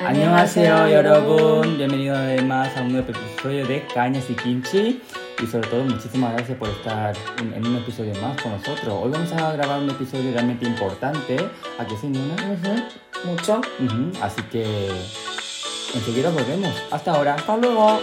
안녕하세요 여러분 bienvenidos además a un nuevo episodio de Cañas y Kimchi y sobre todo muchísimas gracias por estar en, en un episodio más con nosotros hoy vamos a grabar un episodio realmente importante ¿a qué sí, Nuna? Ujú, Mucho. Ujú, así que enseguida volvemos hasta ahora Hasta luego.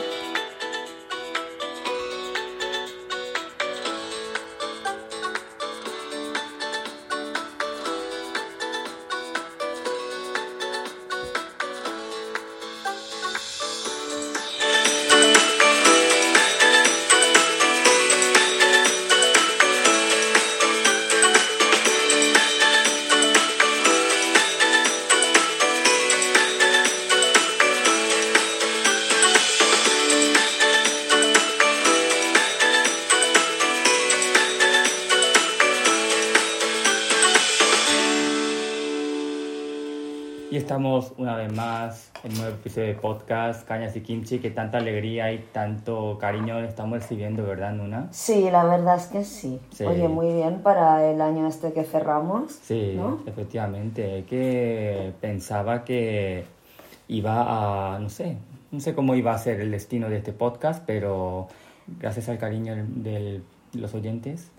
Una vez más en un nuevo episodio de podcast Cañas y Kimchi que tanta alegría y tanto cariño estamos recibiendo ¿verdad Nuna? Sí, la verdad es que sí. Sí. Oye, muy bien para el año este que cerramos. Sí, ¿no? efectivamente. Que pensaba que iba a, no sé, no sé cómo iba a ser el destino de este podcast, pero gracias al cariño de los oyentes.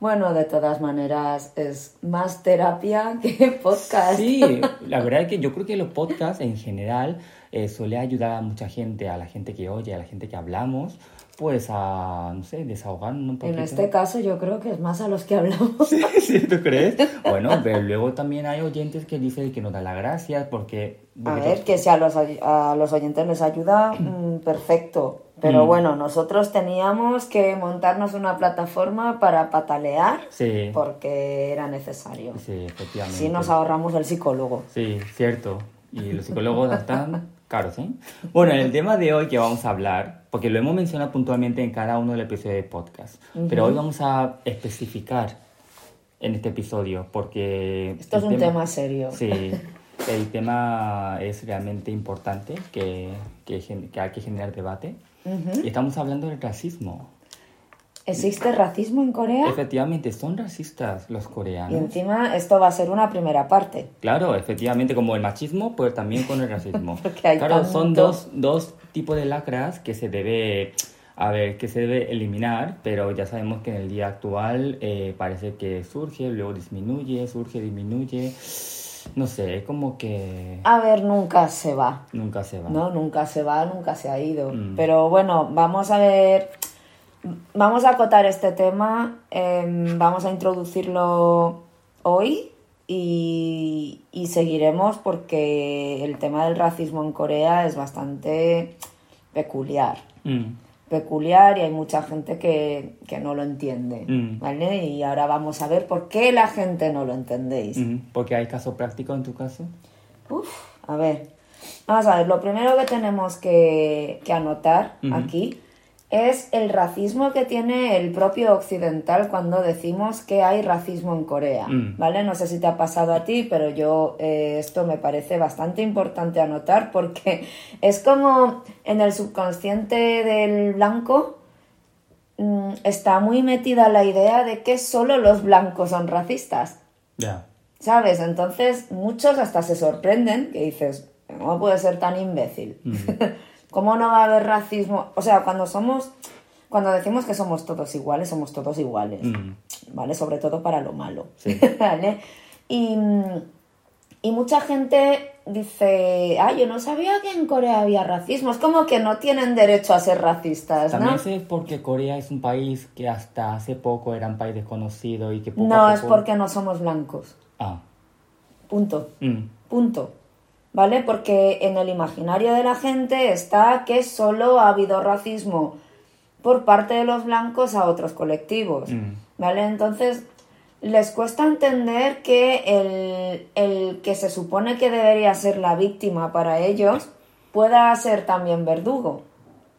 Bueno, de todas maneras, es más terapia que podcast. Sí, la verdad es que yo creo que los podcasts en general eh, suele ayudar a mucha gente, a la gente que oye, a la gente que hablamos, pues a, no sé, desahogarnos un poquito. En este caso yo creo que es más a los que hablamos. Sí, sí, ¿tú crees? Bueno, pero luego también hay oyentes que dicen que nos dan las gracias porque... A ver, que si a los, a los oyentes les ayuda, mm, perfecto. Pero Mm. bueno, nosotros teníamos que montarnos una plataforma para patalear Sí, porque era necesario. sí, efectivamente. Si nos ahorramos el psicólogo. Sí, cierto. Y los psicólogos están caros, ¿eh? Bueno, el tema de hoy que vamos a hablar, porque lo hemos mencionado puntualmente en cada uno de los episodios de podcast, pero hoy vamos a especificar en este episodio, porque... Esto es un tema serio. Sí, el tema es realmente importante, que, que, que hay que generar debate. Y estamos hablando del racismo. ¿Existe racismo en Corea? Efectivamente, son racistas los Y coreanos. encima esto va a ser una primera parte. Claro, efectivamente, como el machismo, pues también con el racismo. Porque hay claro, son dos, dos tipos de lacras que se debe, a ver, que se debe eliminar, pero ya sabemos que en el día actual eh, parece que surge, luego disminuye, surge, disminuye. No sé, es como que A ver, nunca se va. nunca se va. No, nunca se va, nunca se ha ido. Mm. Pero bueno, vamos a ver. Vamos a acotar este tema. em, vamos a introducirlo hoy. Y, y seguiremos porque el tema del racismo en Corea es bastante peculiar. Mm, peculiar y hay mucha gente que, que no lo entiende, Mm. ¿vale? Y ahora vamos a ver por qué la gente no lo entendéis. mm, Porque hay caso práctico en tu caso. Uf, a ver, vamos a ver, lo primero que tenemos que, que anotar aquí es el racismo que tiene el propio occidental cuando decimos que hay racismo en Corea, Mm. ¿vale? No sé si te ha pasado a ti, pero yo eh, esto me parece bastante importante anotar porque es como en el subconsciente del blanco mm, está muy metida la idea de que solo los blancos son racistas. Ya. ¿Sabes? Entonces muchos hasta se sorprenden que dices, ¿cómo puede ser tan imbécil? ¿Cómo no va a haber racismo? O sea, cuando somos, cuando decimos que somos todos iguales, somos todos iguales, Mm, ¿vale? Sobre todo para lo malo, Sí. ¿vale? Y, y mucha gente dice, ah, yo no sabía que en Corea había racismo. Es como que no tienen derecho a ser racistas, ¿no? También sé porque Corea es un país que hasta hace poco era un país desconocido y que poco No, a es porque no somos blancos. Ah. Punto. mm, Punto. ¿Vale? Porque en el imaginario de la gente está que solo ha habido racismo por parte de los blancos a otros colectivos. Mm. ¿Vale? Entonces, les cuesta entender que el, el que se supone que debería ser la víctima para ellos pueda ser también verdugo.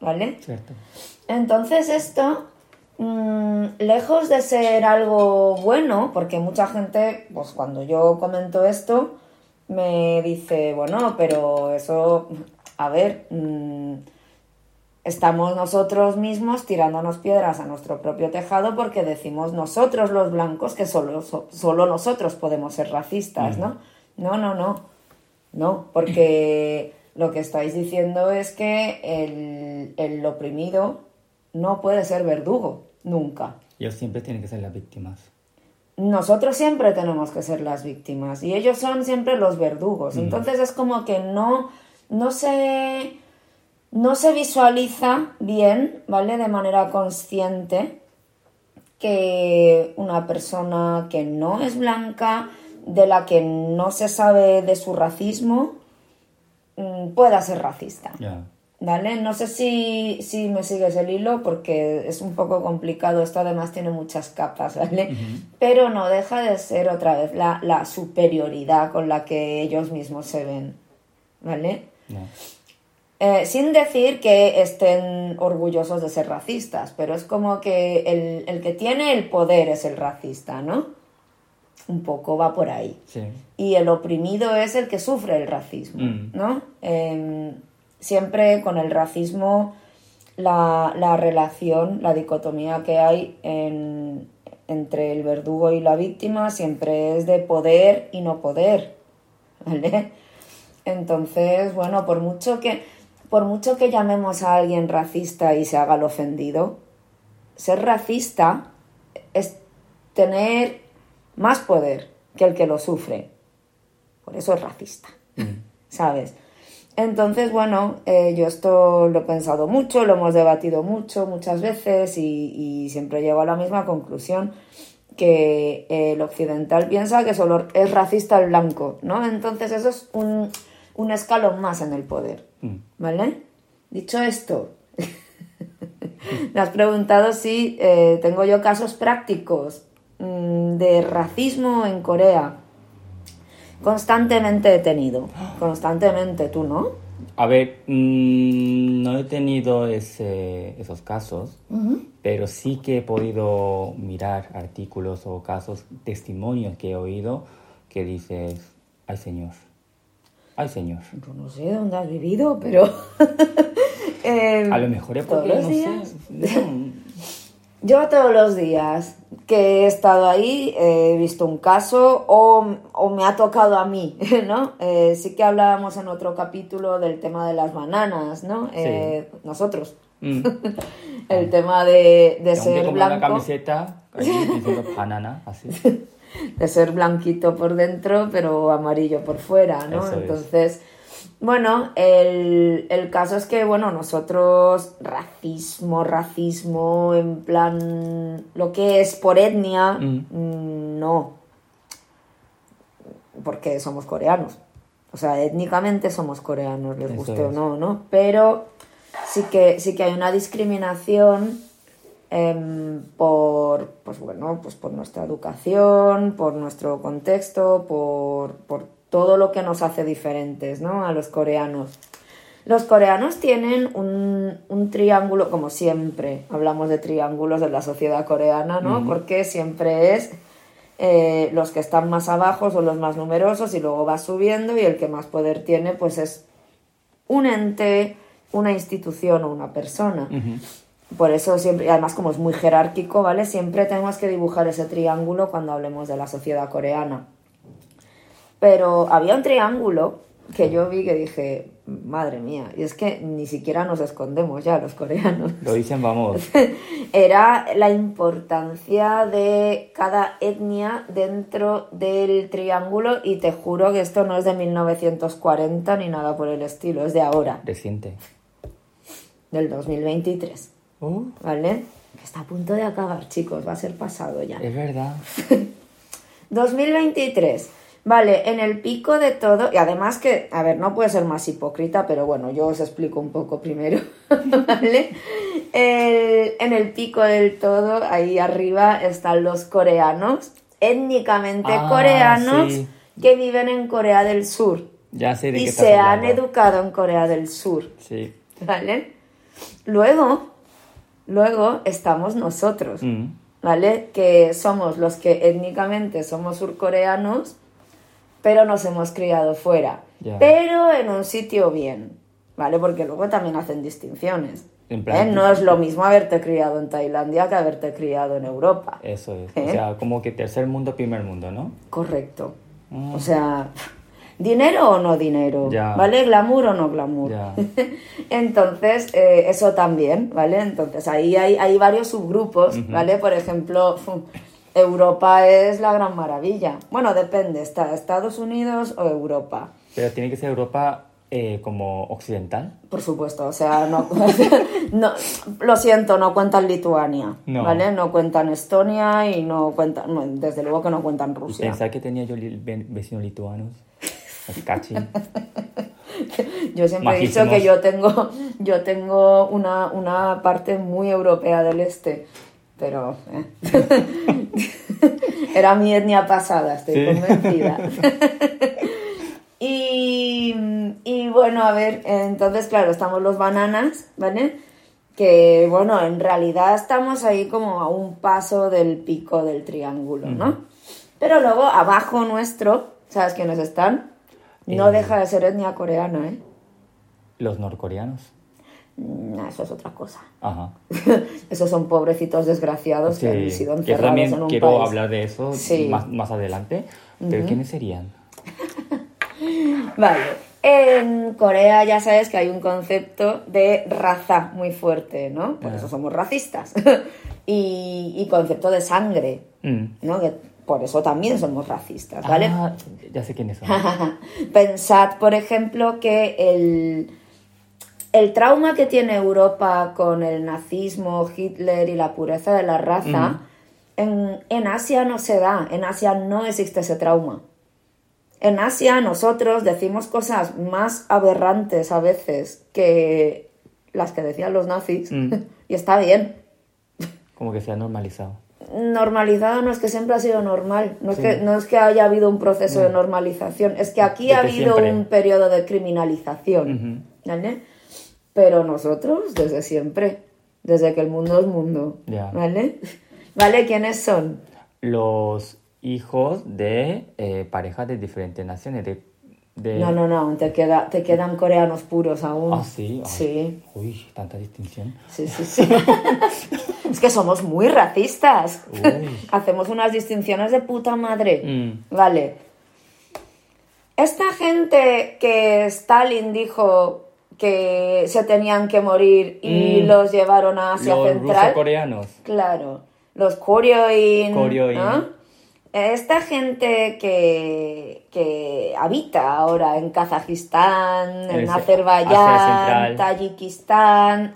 ¿Vale? Cierto. Entonces esto, mm, lejos de ser algo bueno, porque mucha gente, pues cuando yo comento esto, me dice, bueno, pero eso, a ver, mm, estamos nosotros mismos tirándonos piedras a nuestro propio tejado porque decimos nosotros los blancos que solo, so- solo nosotros podemos ser racistas, ¿no? No, no, no. ¿no? Porque lo que estáis diciendo es que el, el oprimido no puede ser verdugo, nunca. Ellos siempre tienen que ser las víctimas. Nosotros siempre tenemos que ser las víctimas y ellos son siempre los verdugos. Entonces es como que no, no se no se visualiza bien, ¿vale? De manera consciente que una persona que no es blanca, de la que no se sabe de su racismo, mm, pueda ser racista. ¿Vale? No sé si, si, me sigues el hilo porque es un poco complicado, esto además tiene muchas capas, ¿vale? Pero no deja de ser otra vez la, la, superioridad con la que ellos mismos se ven, ¿vale? Eh, sin decir que estén orgullosos de ser racistas, pero es como que el, el, que tiene el poder es el racista, ¿no? Un poco va por ahí. Sí. Y el oprimido es el que sufre el racismo, Mm. ¿no? Eh, siempre con el racismo la, la, relación, la dicotomía que hay en, entre el verdugo y la víctima siempre es de poder y no poder, ¿vale? Entonces, bueno, por mucho que por mucho que llamemos a alguien racista y se haga el ofendido, ser racista es tener más poder que el que lo sufre. Por eso es racista, Mm. ¿sabes? Entonces, bueno, eh, yo esto lo he pensado mucho, lo hemos debatido mucho, muchas veces y, y siempre llego a la misma conclusión que el occidental piensa que solo es racista el blanco, ¿no? Entonces eso es un, un escalón más en el poder, Mm. ¿vale? Dicho esto, me has preguntado si eh, tengo yo casos prácticos mmm, de racismo en Corea. Constantemente he tenido, constantemente, ¿tú no? A ver, mmm, no he tenido ese, esos casos, Uh -huh. pero sí que he podido mirar artículos o casos, testimonios que he oído que dices, ay señor, ay señor. Yo no sé dónde has vivido, pero... eh, A lo mejor es porque, ¿todos los no días? sé, no, Yo todos los días que he estado ahí he visto un caso o, o me ha tocado a mí, ¿no? Eh, sí que hablábamos en otro capítulo del tema de las bananas, ¿no? Eh, nosotros. Mm. El tema de, de ser blanco, camiseta ahí diciendo banana, así. de ser blanquito por dentro, pero amarillo por fuera, ¿no? Eso es. Bueno, el, el caso es que, bueno, nosotros racismo, racismo, en plan, lo que es por etnia, Mm. mm, no, porque somos coreanos. O sea, étnicamente somos coreanos, les guste o no, ¿no? Pero sí que, sí que hay una discriminación em, por, pues bueno, pues por nuestra educación, por nuestro contexto, por, por todo lo que nos hace diferentes, ¿no? A los coreanos. Los coreanos tienen un, un triángulo, como siempre, hablamos de triángulos en la sociedad coreana, ¿no? Porque siempre es eh, los que están más abajo son los más numerosos y luego va subiendo y el que más poder tiene pues es un ente, una institución o una persona. Por eso siempre, y además como es muy jerárquico, ¿vale? Siempre tenemos que dibujar ese triángulo cuando hablemos de la sociedad coreana. Pero había un triángulo que yo vi que dije, madre mía, y es que ni siquiera nos escondemos ya los coreanos. Lo dicen, vamos. Era la importancia de cada etnia dentro del triángulo y te juro que esto no es de 1940 ni nada por el estilo, es de ahora, Reciente. del 2023, Oh, ¿vale? Que está a punto de acabar, chicos, va a ser pasado ya. es verdad. 2023. Vale, en el pico de todo, y además que, a ver, no puede ser más hipócrita, pero bueno, yo os explico un poco primero, ¿vale? El- en el pico del todo, ahí arriba, están los coreanos, étnicamente Ah, coreanos, sí. que viven en Corea del Sur Ya sé de y qué se han hablando. educado en Corea del Sur, Sí. ¿vale? Luego, luego estamos nosotros. Mm. ¿vale? Que somos los que étnicamente somos surcoreanos, pero nos hemos criado fuera. Pero en un sitio bien, ¿vale? Porque luego también hacen distinciones. ¿eh? No es lo mismo haberte criado en Tailandia que haberte criado en Europa. Eso es. ¿Eh? O sea, como que tercer mundo, primer mundo, ¿no? Correcto. Mm. O sea, ¿Dinero o no dinero? ¿Vale? ¿Glamour o no glamour? Entonces, eh, eso también, ¿vale? Entonces, ahí hay, hay varios subgrupos, ¿vale? Por ejemplo, Europa es la gran maravilla. Bueno, depende, ¿está Estados Unidos o Europa? Pero tiene que ser Europa eh, como occidental. Por supuesto, o sea, no, no- lo siento, no cuentan Lituania, No. ¿vale? No cuentan Estonia y no cuentan, no, desde luego que no cuentan Rusia. pensar que tenía yo li- vecinos lituanos. Cachi. Yo siempre he dicho que yo tengo, yo tengo una, una parte muy europea del este, pero eh. era mi etnia pasada, estoy Sí. convencida. y, y bueno, a ver, entonces claro, estamos los bananas, ¿vale? Que bueno, en realidad estamos ahí como a un paso del pico del triángulo, ¿no? Pero luego abajo nuestro, ¿sabes quiénes están? No Eh. deja de ser etnia coreana, ¿eh? Los norcoreanos. Mm, Eso es otra cosa. Ajá. Esos son pobrecitos desgraciados que han sido que encerrados también en un quiero país. hablar de eso Sí. más, más adelante. Pero ¿quiénes serían? Vale. En Corea ya sabes que hay un concepto de raza muy fuerte, ¿no? Por Ah. eso somos racistas. y, y concepto de sangre, Mm. ¿no? Que por eso también somos racistas, ¿vale? Ah, ya sé quiénes son. Pensad, por ejemplo, que el, el trauma que tiene Europa con el nazismo, Hitler y la pureza de la raza, en, en Asia no se da, en Asia no existe ese trauma. En Asia nosotros decimos cosas más aberrantes a veces que las que decían los nazis, Mm. y está bien. Como que se ha normalizado. Normalizado no es que siempre ha sido normal, no es, que, no es que haya habido un proceso de normalización, es que aquí ha habido siempre. un periodo de criminalización, ¿vale? Pero nosotros desde siempre, desde que el mundo es mundo. ¿vale? ¿Vale? ¿Quiénes son? Los hijos de eh, parejas de diferentes naciones. De, de- No, no, no, te, queda, te quedan coreanos puros aún. Ah, sí. Ay, Sí, Uy, tanta distinción. sí, sí, sí. es que somos muy racistas. Uy. Hacemos unas distinciones de puta madre. Mm. Vale. Esta gente que Stalin dijo que se tenían que morir y Mm. los llevaron a Asia Los Central. coreanos. Claro. Los Koryoin. Koryoin. ¿no? Esta gente que, que habita ahora en Kazajistán, en Asia Azerbaiyán. Tayikistán,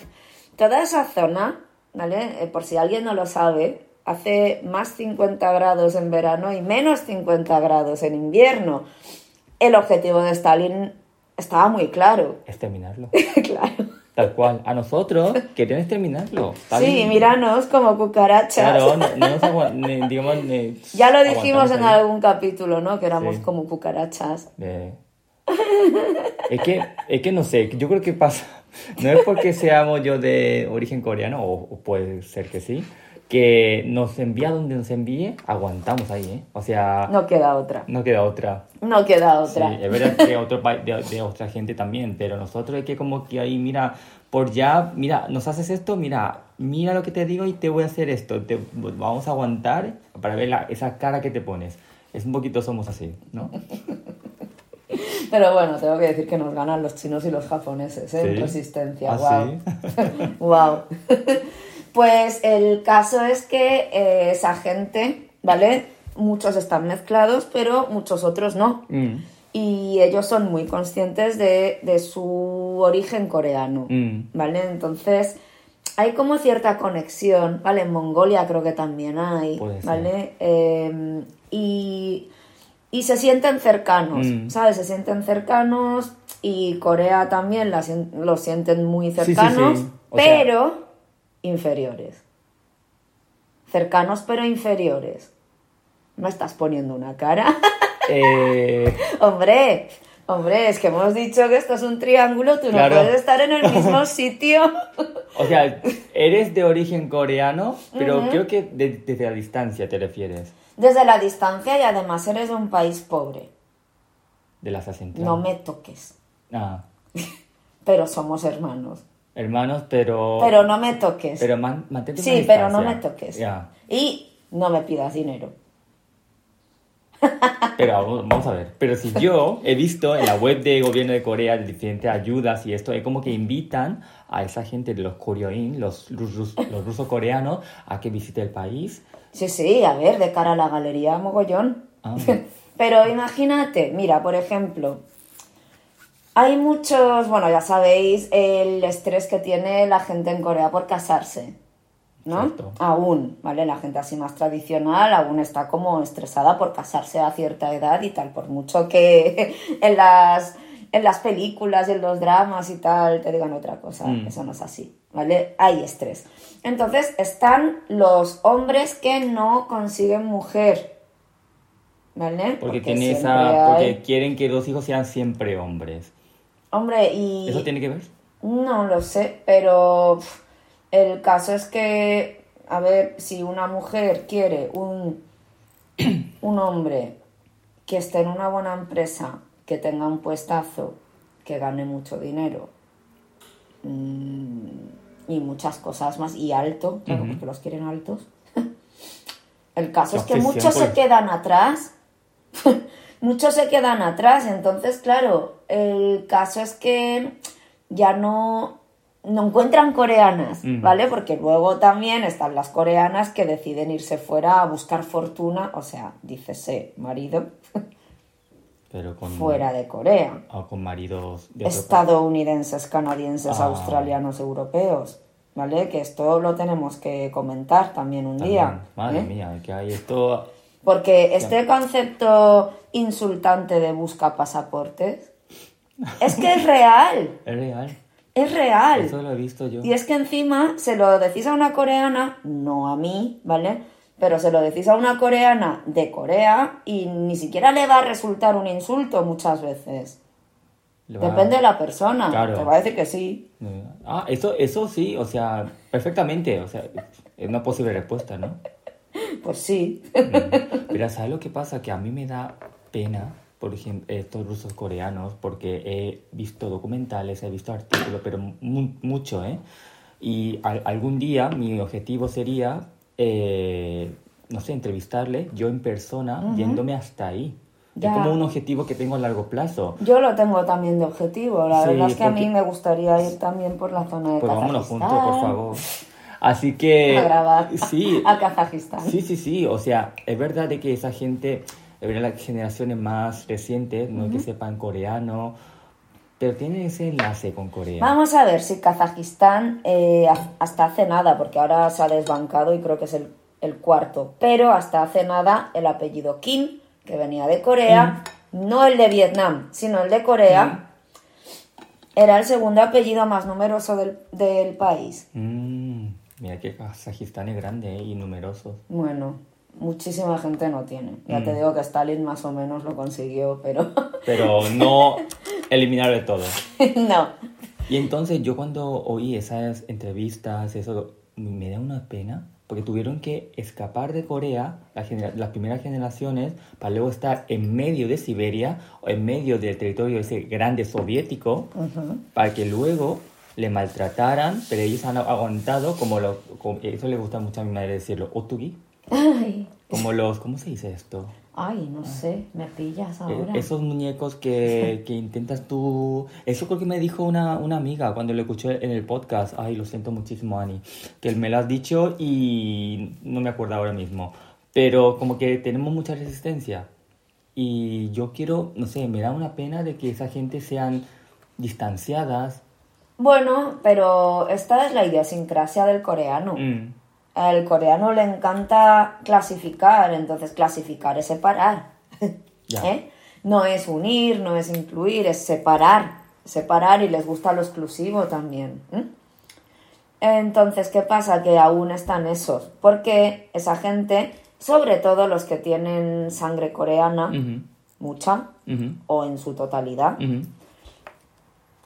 toda esa zona, ¿vale? Eh, por si alguien no lo sabe, hace más 50 grados en verano y menos 50 grados en invierno. El objetivo de Stalin estaba muy claro. Es terminarlo. claro. Tal cual. A nosotros querían exterminarlo. Está Sí, bien. míranos como cucarachas. Claro, no, no nos ni- digamos, ni- Ya lo dijimos en ahí. algún capítulo, ¿no? Que éramos Sí. como cucarachas. De- Es que, es que no sé, yo creo que pasa, no es porque seamos yo de origen coreano, o, o puede ser que sí, que nos envía donde nos envíe, aguantamos ahí, ¿eh? O sea, no, No queda otra. queda otra. No queda Sí, otra. es verdad que otro de, de otra gente también, pero nosotros es que como que ahí, mira, por ya, mira, nos haces esto, mira, mira lo que te digo y te voy a hacer esto, te, vamos a aguantar para ver la- esa cara que te pones. Es un poquito somos así, ¿no? Pero bueno, tengo que decir que nos ganan los chinos y los japoneses, ¿eh? En Sí. resistencia. ¿Ah, wow. wow. pues el caso es que eh, esa gente, ¿vale? Muchos están mezclados, pero muchos otros no. Mm, Y ellos son muy conscientes de, de su origen coreano, mm. ¿vale? Entonces, hay como cierta conexión, ¿vale? En Mongolia creo que también hay. ¿vale? Eh, y, y se sienten cercanos, Mm. ¿sabes? Se sienten cercanos y Corea también la los sienten muy sí, sí. cercanos, O sea- pero inferiores. Cercanos pero inferiores. ¿No estás poniendo una cara? Eh, Hombre, hombre, es que hemos dicho que esto es un triángulo, tú Claro. no puedes estar en el mismo sitio. o sea, eres de origen coreano, pero creo que de- desde la distancia te refieres. Desde la distancia y además eres de un país pobre. De la Asia Central. No me toques. Ah, Pero somos hermanos. Hermanos, pero... Pero no me toques. Pero man- mantente una sí, pero no me toques. Ya. Y no me pidas dinero. Pero vamos vamos a ver. Pero si yo he visto en la web de gobierno de Corea de diferentes ayudas y esto, es como que invitan a esa gente de los coreoin, los, rus- los rusos coreanos, a que visite el país. Sí, sí, a ver, de cara a la galería, mogollón. Ah. Pero imagínate, mira, por ejemplo, hay muchos, bueno, ya sabéis el estrés que tiene la gente en Corea por casarse, ¿no? Cierto. Aún, ¿vale? La gente así más tradicional aún está como estresada por casarse a cierta edad y tal, por mucho que en las, en las películas y en los dramas y tal te digan otra cosa, Mm. eso no es así, ¿vale? Hay estrés. Entonces están los hombres que no consiguen mujer, ¿vale? Porque, esa, porque hay- quieren que los hijos sean siempre hombres. Hombre, y... ¿Eso tiene que ver? No lo sé, pero el caso es que, a ver, si una mujer quiere un, un hombre que esté en una buena empresa, que tenga un puestazo, que gane mucho dinero mm, y muchas cosas más, y alto, claro, porque los quieren altos. El caso La es que muchos se quedan atrás. Muchos se quedan atrás. Entonces, claro, el caso es que ya no, no encuentran coreanas. ¿vale? Porque luego también están las coreanas que deciden irse fuera a buscar fortuna, o sea, dícese marido, Pero con, fuera de Corea. o con maridos de. Estadounidenses, canadienses, Ah. australianos, europeos, ¿vale? Que esto lo tenemos que comentar también un día. Madre ¿eh? mía, que hay esto... Porque este concepto insultante de busca pasaportes es que es real, Es real. es real. Eso lo he visto yo. Y es que encima se lo decís a una coreana, no a mí, ¿vale? Pero se lo decís a una coreana de Corea y ni siquiera le va a resultar un insulto muchas veces. Depende de la persona. Claro. Te va a decir que sí. Ah, eso, eso sí, o sea, perfectamente, o sea, es una posible respuesta, ¿no? Pues sí. Pero ¿sabes lo que pasa? Que a mí me da pena, por ejemplo, estos rusos coreanos, porque he visto documentales, he visto artículos, pero mu- mucho, ¿eh? Y al- algún día mi objetivo sería, eh, no sé, entrevistarle yo en persona, yéndome hasta ahí. Ya. Es como un objetivo que tengo a largo plazo. Yo lo tengo también de objetivo. La Sí, verdad es que a mí me gustaría ir también por la zona de Pues vámonos juntos, por favor. Así que... A grabar Sí, a Kazajistán. Sí, sí, sí. O sea, es verdad de que esa gente, es verdad las generaciones más recientes, no es que sepan coreano, pero tienen ese enlace con Corea. Vamos a ver si Kazajistán eh, ha- hasta hace nada, porque ahora se ha desbancado y creo que es el, el cuarto, pero hasta hace nada el apellido Kim, que venía de Corea, no el de Vietnam, sino el de Corea, era el segundo apellido más numeroso del, del país. Mm, mira que Kazajistán es grande ¿eh? y numeroso. Bueno, muchísima gente no tiene. Ya Mm. te digo que Stalin más o menos lo consiguió, pero Pero no eliminar de todo. no. Y entonces yo cuando oí esas entrevistas, eso me da una pena, porque tuvieron que escapar de Corea, la las primeras generaciones, para luego estar en medio de Siberia, o en medio del territorio ese grande soviético, para que luego le maltrataran, pero ellos han aguantado como lo, como- eso le gusta mucho a mi madre decirlo, otugi, Ay, como los, ¿cómo se dice esto? ay, no sé, me pillas Eh, ahora. Esos muñecos que, que intentas tú... Eso creo que me dijo una, una amiga cuando lo escuché en el podcast. Ay, lo siento muchísimo, Ani. Que me lo has dicho y no me acuerdo ahora mismo. Pero como que tenemos mucha resistencia. Y yo quiero, no sé, me da una pena de que esa gente sean distanciadas. Bueno, pero esta es la idiosincrasia del coreano. Mm, Al coreano le encanta clasificar, entonces clasificar es separar. ¿Eh? No es unir, no es incluir, es separar. Separar y les gusta lo exclusivo también. ¿eh? Entonces, ¿qué pasa? Que aún están esos. Porque esa gente, sobre todo los que tienen sangre coreana, mucha, o en su totalidad.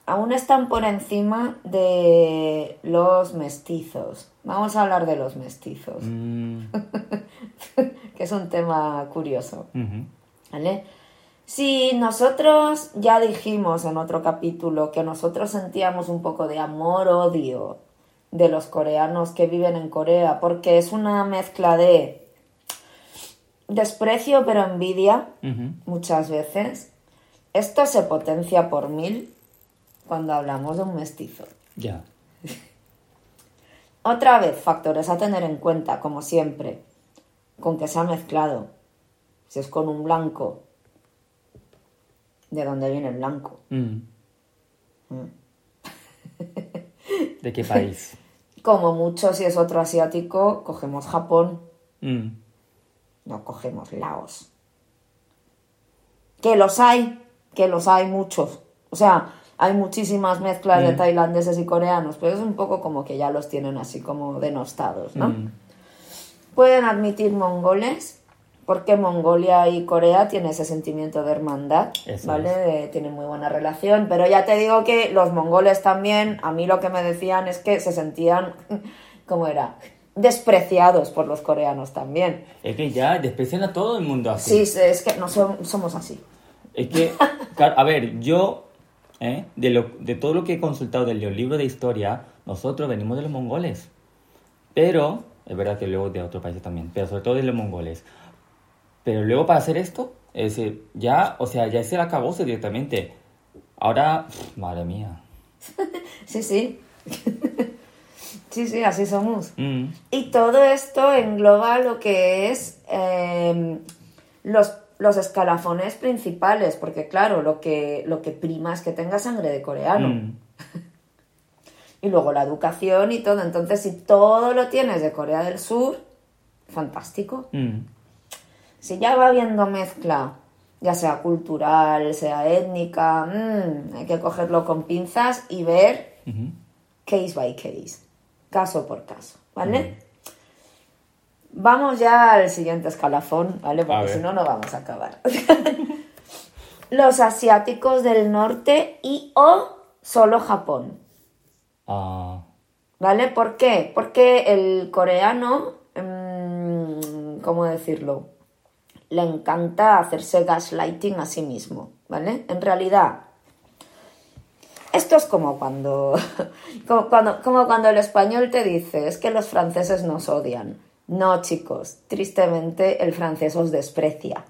Aún están por encima de los mestizos. Vamos a hablar de los mestizos, Mm, que es un tema curioso. ¿vale? Si nosotros ya dijimos en otro capítulo que nosotros sentíamos un poco de amor-odio de los coreanos que viven en Corea, porque es una mezcla de desprecio pero envidia muchas veces. Esto se potencia por mil cuando hablamos de un mestizo. Ya. Otra vez, factores a tener en cuenta, como siempre, con que se ha mezclado. Si es con un blanco, ¿de dónde viene el blanco? Mm. Mm. ¿De qué país? Como mucho, si es otro asiático, cogemos Japón, Mm. no cogemos Laos. Que los hay, que los hay muchos. O sea, hay muchísimas mezclas de Mm. tailandeses y coreanos, pero es un poco como que ya los tienen así como denostados, ¿no? Mm. Pueden admitir mongoles, porque Mongolia y Corea tienen ese sentimiento de hermandad, Eso ¿vale? Tienen muy buena relación, pero ya te digo que los mongoles también, a mí lo que me decían es que se sentían, ¿cómo era? Despreciados por los coreanos también. Es que ya desprecian a todo el mundo así. Sí, es que no som- somos así. Es que, a ver, yo, ¿eh? de, lo, de todo lo que he consultado del libro de historia, nosotros venimos de los mongoles. Pero, es verdad que luego de otros países también, pero sobre todo de los mongoles. Pero luego para hacer esto, es decir, ya, o sea, ya se la acabóse directamente. Ahora, madre mía. Sí, sí. sí, sí, así somos. Mm, Y todo esto engloba lo que es eh, los, los escalafones principales, porque claro, lo que, lo que prima es que tenga sangre de coreano. mm, Y luego la educación y todo. Entonces, si todo lo tienes de Corea del Sur, fantástico. mm. Si ya va habiendo mezcla, ya sea cultural, sea étnica, mm, hay que cogerlo con pinzas y ver case by case, caso por caso, ¿vale? Vamos ya al siguiente escalafón, ¿vale? Porque si no, no vamos a acabar. Los asiáticos del norte y o solo Japón, Ah, ¿vale? ¿Por qué? Porque el coreano, mm, ¿cómo decirlo? Le encanta hacerse gaslighting a sí mismo, ¿vale? En realidad, esto es como cuando, como cuando, como cuando el español te dice, es que los franceses nos odian. No, chicos, tristemente el francés os desprecia,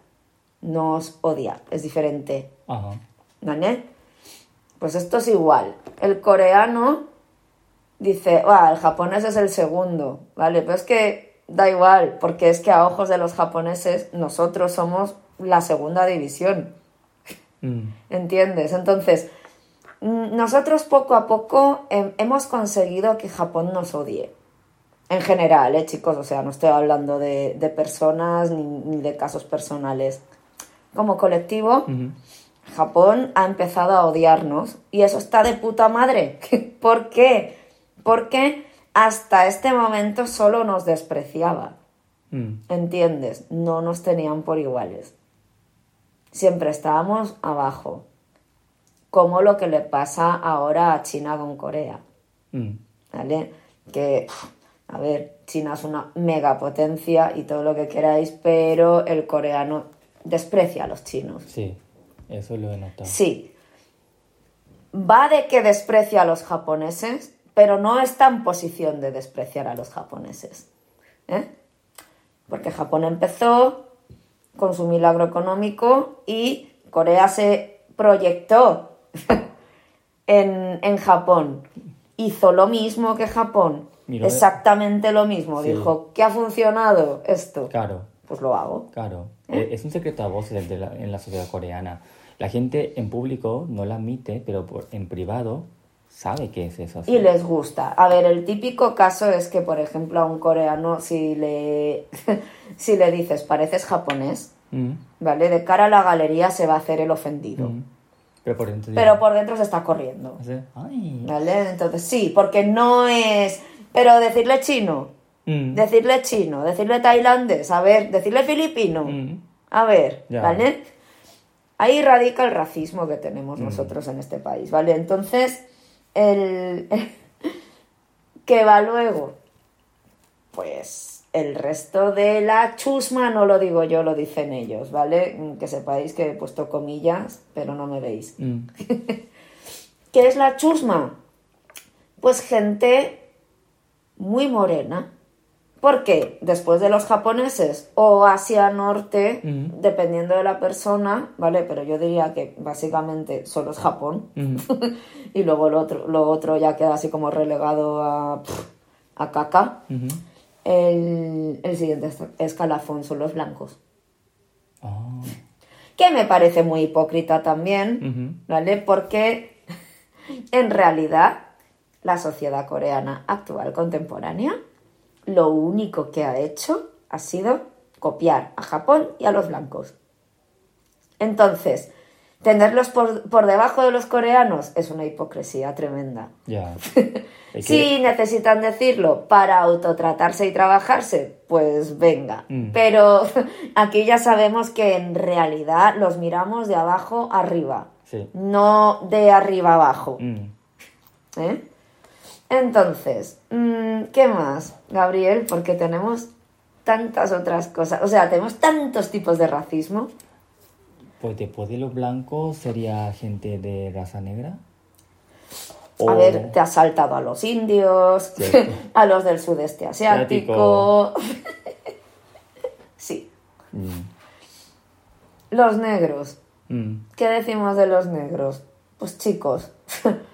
no os odia, es diferente. ajá. ¿Vale? Pues esto es igual. El coreano dice, "Buah, el japonés es el segundo, ¿vale? Pero es que da igual, porque es que a ojos de los japoneses nosotros somos la segunda división, Mm, ¿entiendes? Entonces, mm, nosotros poco a poco hem- hemos conseguido que Japón nos odie. En general, ¿eh, chicos? O sea, no estoy hablando de, de personas ni, ni de casos personales. Como colectivo. Japón ha empezado a odiarnos y eso está de puta madre. ¿Por qué? Porque hasta este momento solo nos despreciaba. Mm, ¿Entiendes? No nos tenían por iguales. Siempre estábamos abajo. Como lo que le pasa ahora a China con Corea. mm. ¿Vale? Que, a ver, China es una megapotencia y todo lo que queráis, pero el coreano desprecia a los chinos. Sí, eso lo he notado. Sí. Va de que desprecia a los japoneses, pero no está en posición de despreciar a los japoneses. ¿eh? Porque Japón empezó con su milagro económico y Corea se proyectó en, en Japón. Hizo lo mismo que Japón. Exactamente lo mismo. Sí. Dijo, ¿qué ha funcionado esto? Claro. Pues lo hago. Claro, Eh, es un secreto a voces la- en la sociedad coreana. La gente en público no la admite, pero por- en privado sabe que es eso. Y les gusta. A ver, el típico caso es que, por ejemplo, a un coreano, si le, si le dices pareces japonés, Mm, ¿vale? De cara a la galería se va a hacer el ofendido. mm. Pero por dentro... Pero por dentro se está corriendo. Así, Ay. ¿Vale? Entonces sí, porque no es. Pero decirle chino, Mm, decirle chino, decirle tailandés, a ver, decirle filipino, mm. a ver, Ya. ¿vale? Ahí radica el racismo que tenemos nosotros en este país, ¿vale? Entonces, el. que va luego? Pues el resto de la chusma no lo digo yo, lo dicen ellos, ¿vale? Mm, Que sepáis que he puesto comillas, pero no me veis. Mm, ¿Qué es la chusma? Pues gente muy morena, Porque después de los japoneses o Asia Norte, dependiendo de la persona, ¿vale? Pero yo diría que básicamente solo es Japón. Y luego lo otro, lo otro ya queda así como relegado a, a caca. El, el siguiente es- escalafón son los blancos. Ah. Que me parece muy hipócrita también. ¿vale? Porque en realidad la sociedad coreana actual contemporánea lo único que ha hecho ha sido copiar a Japón y a los blancos. Entonces, tenerlos por, por debajo de los coreanos es una hipocresía tremenda. Ya. Es que- Si necesitan decirlo para autotratarse y trabajarse, pues venga. Mm. Pero aquí ya sabemos que en realidad los miramos de abajo arriba, Sí. no de arriba abajo. Mm. ¿eh? Entonces, mm, ¿qué más, Gabriel? Porque tenemos tantas otras cosas, o sea, tenemos tantos tipos de racismo. Pues después de los blancos sería gente de raza negra. A ver, te has saltado a los indios, Cierto. a los del sudeste asiático. sí, Mm. los negros. Mm. ¿Qué decimos de los negros? Pues chicos,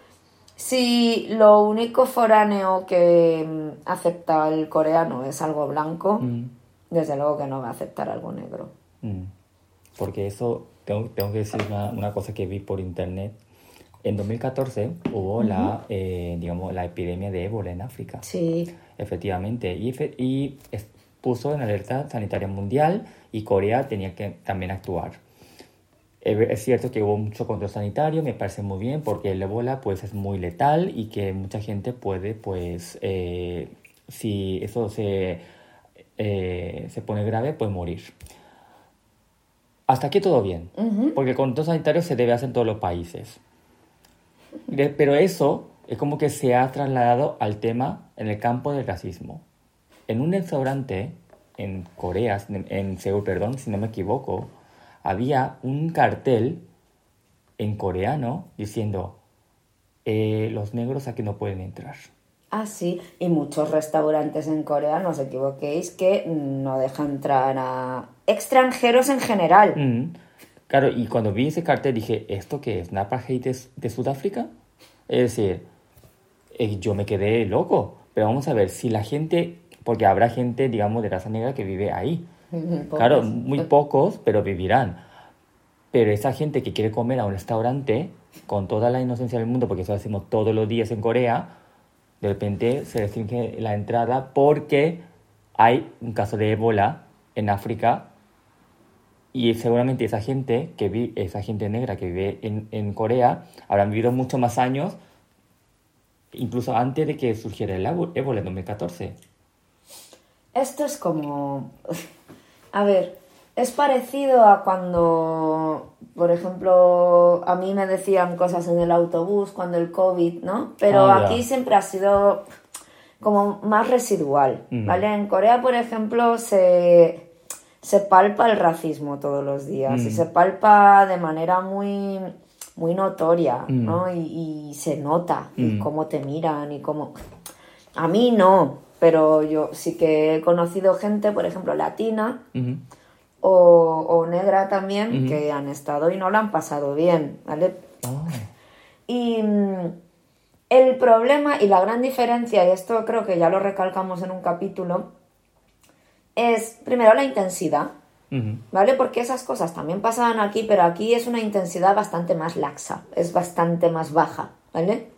si lo único foráneo que mm, acepta el coreano es algo blanco, Mm. desde luego que no va a aceptar algo negro. Mm. Porque eso, tengo, tengo que decir una, una cosa que vi por internet. En 2014 hubo la, eh, digamos, la epidemia de ébola en África. Sí, Efectivamente. Y, efe- y es- puso en alerta sanitaria mundial y Corea tenía que también actuar. Eh, Es cierto que hubo mucho control sanitario, me parece muy bien, porque el ébola pues es muy letal y que mucha gente puede, pues, eh, si eso se, eh, se pone grave, puede morir. Hasta aquí todo bien, porque el control sanitario se debe hacer en todos los países. Pero eso es como que se ha trasladado al tema en el campo del racismo. En un restaurante en Corea, en Seúl, perdón, si no me equivoco, había un cartel en coreano diciendo eh, los negros aquí no pueden entrar. ah sí, y muchos restaurantes en Corea, no os equivoquéis, que no dejan entrar a extranjeros en general. Mm. Claro, y cuando vi ese cartel dije, ¿esto qué es? ¿Un apartheid de, de Sudáfrica? Es decir, eh, yo me quedé loco. Pero vamos a ver, si la gente, porque habrá gente, digamos, de raza negra que vive ahí. Claro, muy pocos, pero vivirán. Pero esa gente que quiere comer a un restaurante con toda la inocencia del mundo, porque eso lo hacemos todos los días en Corea, de repente se restringe la entrada porque hay un caso de ébola en África y seguramente esa gente, que vi, esa gente negra que vive en, en Corea habrán vivido muchos más años, incluso antes de que surgiera el ébo- ébola en 2014. Esto es como... A ver, es parecido a cuando, por ejemplo, a mí me decían cosas en el autobús cuando el COVID, ¿no? Pero Ah, aquí siempre ha sido como más residual. ¿vale? En Corea, por ejemplo, se, se palpa el racismo todos los días y Mm. se palpa de manera muy, muy notoria, Mm. ¿no? Y, y se nota y Mm. cómo te miran y cómo... A mí no, pero yo sí que he conocido gente, por ejemplo, latina o, o negra también, que han estado y no lo han pasado bien, ¿vale? Ah, Y mm, el problema y la gran diferencia, y esto creo que ya lo recalcamos en un capítulo, es primero la intensidad. ¿vale? Porque esas cosas también pasaban aquí, pero aquí es una intensidad bastante más laxa, es bastante más baja, ¿vale?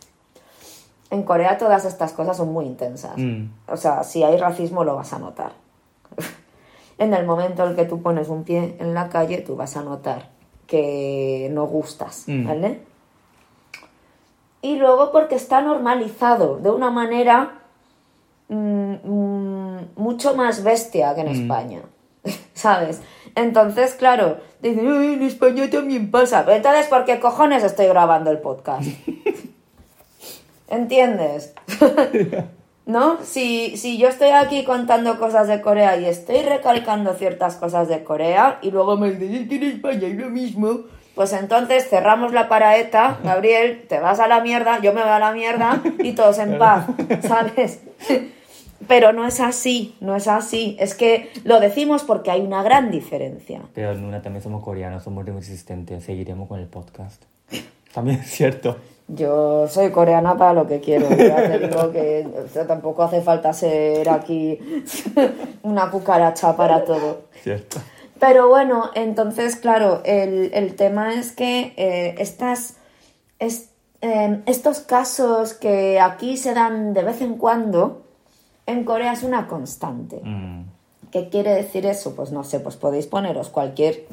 En Corea todas estas cosas son muy intensas. Mm. O sea, si hay racismo lo vas a notar. en el momento en el que tú pones un pie en la calle, tú vas a notar que no gustas, Mm. ¿vale? Y luego porque está normalizado de una manera mm, mucho más bestia que en. España, ¿sabes? Entonces, claro, dicen, "Ay, en España también pasa. Entonces, ¿por qué cojones estoy grabando el podcast? ¿Entiendes? ¿No? Si, si yo estoy aquí contando cosas de Corea y estoy recalcando ciertas cosas de Corea y luego me dicen, "Es que en España hay lo mismo, pues entonces cerramos la paraeta, Gabriel, te vas a la mierda, yo me voy a la mierda y todos en paz, ¿sabes? Pero no es así, no es así. Es que lo decimos porque hay una gran diferencia. Pero Luna, también somos coreanos, somos resistentes, seguiremos con el podcast. También es cierto. Yo soy coreana para lo que quiero. Ya te digo que o sea, tampoco hace falta ser aquí una cucaracha para todo. Cierto. Pero bueno, entonces, claro, el, el tema es que eh, estas, es- eh, estos casos que aquí se dan de vez en cuando, en Corea es una constante. Mm. ¿Qué quiere decir eso? Pues no sé, pues podéis poneros cualquier,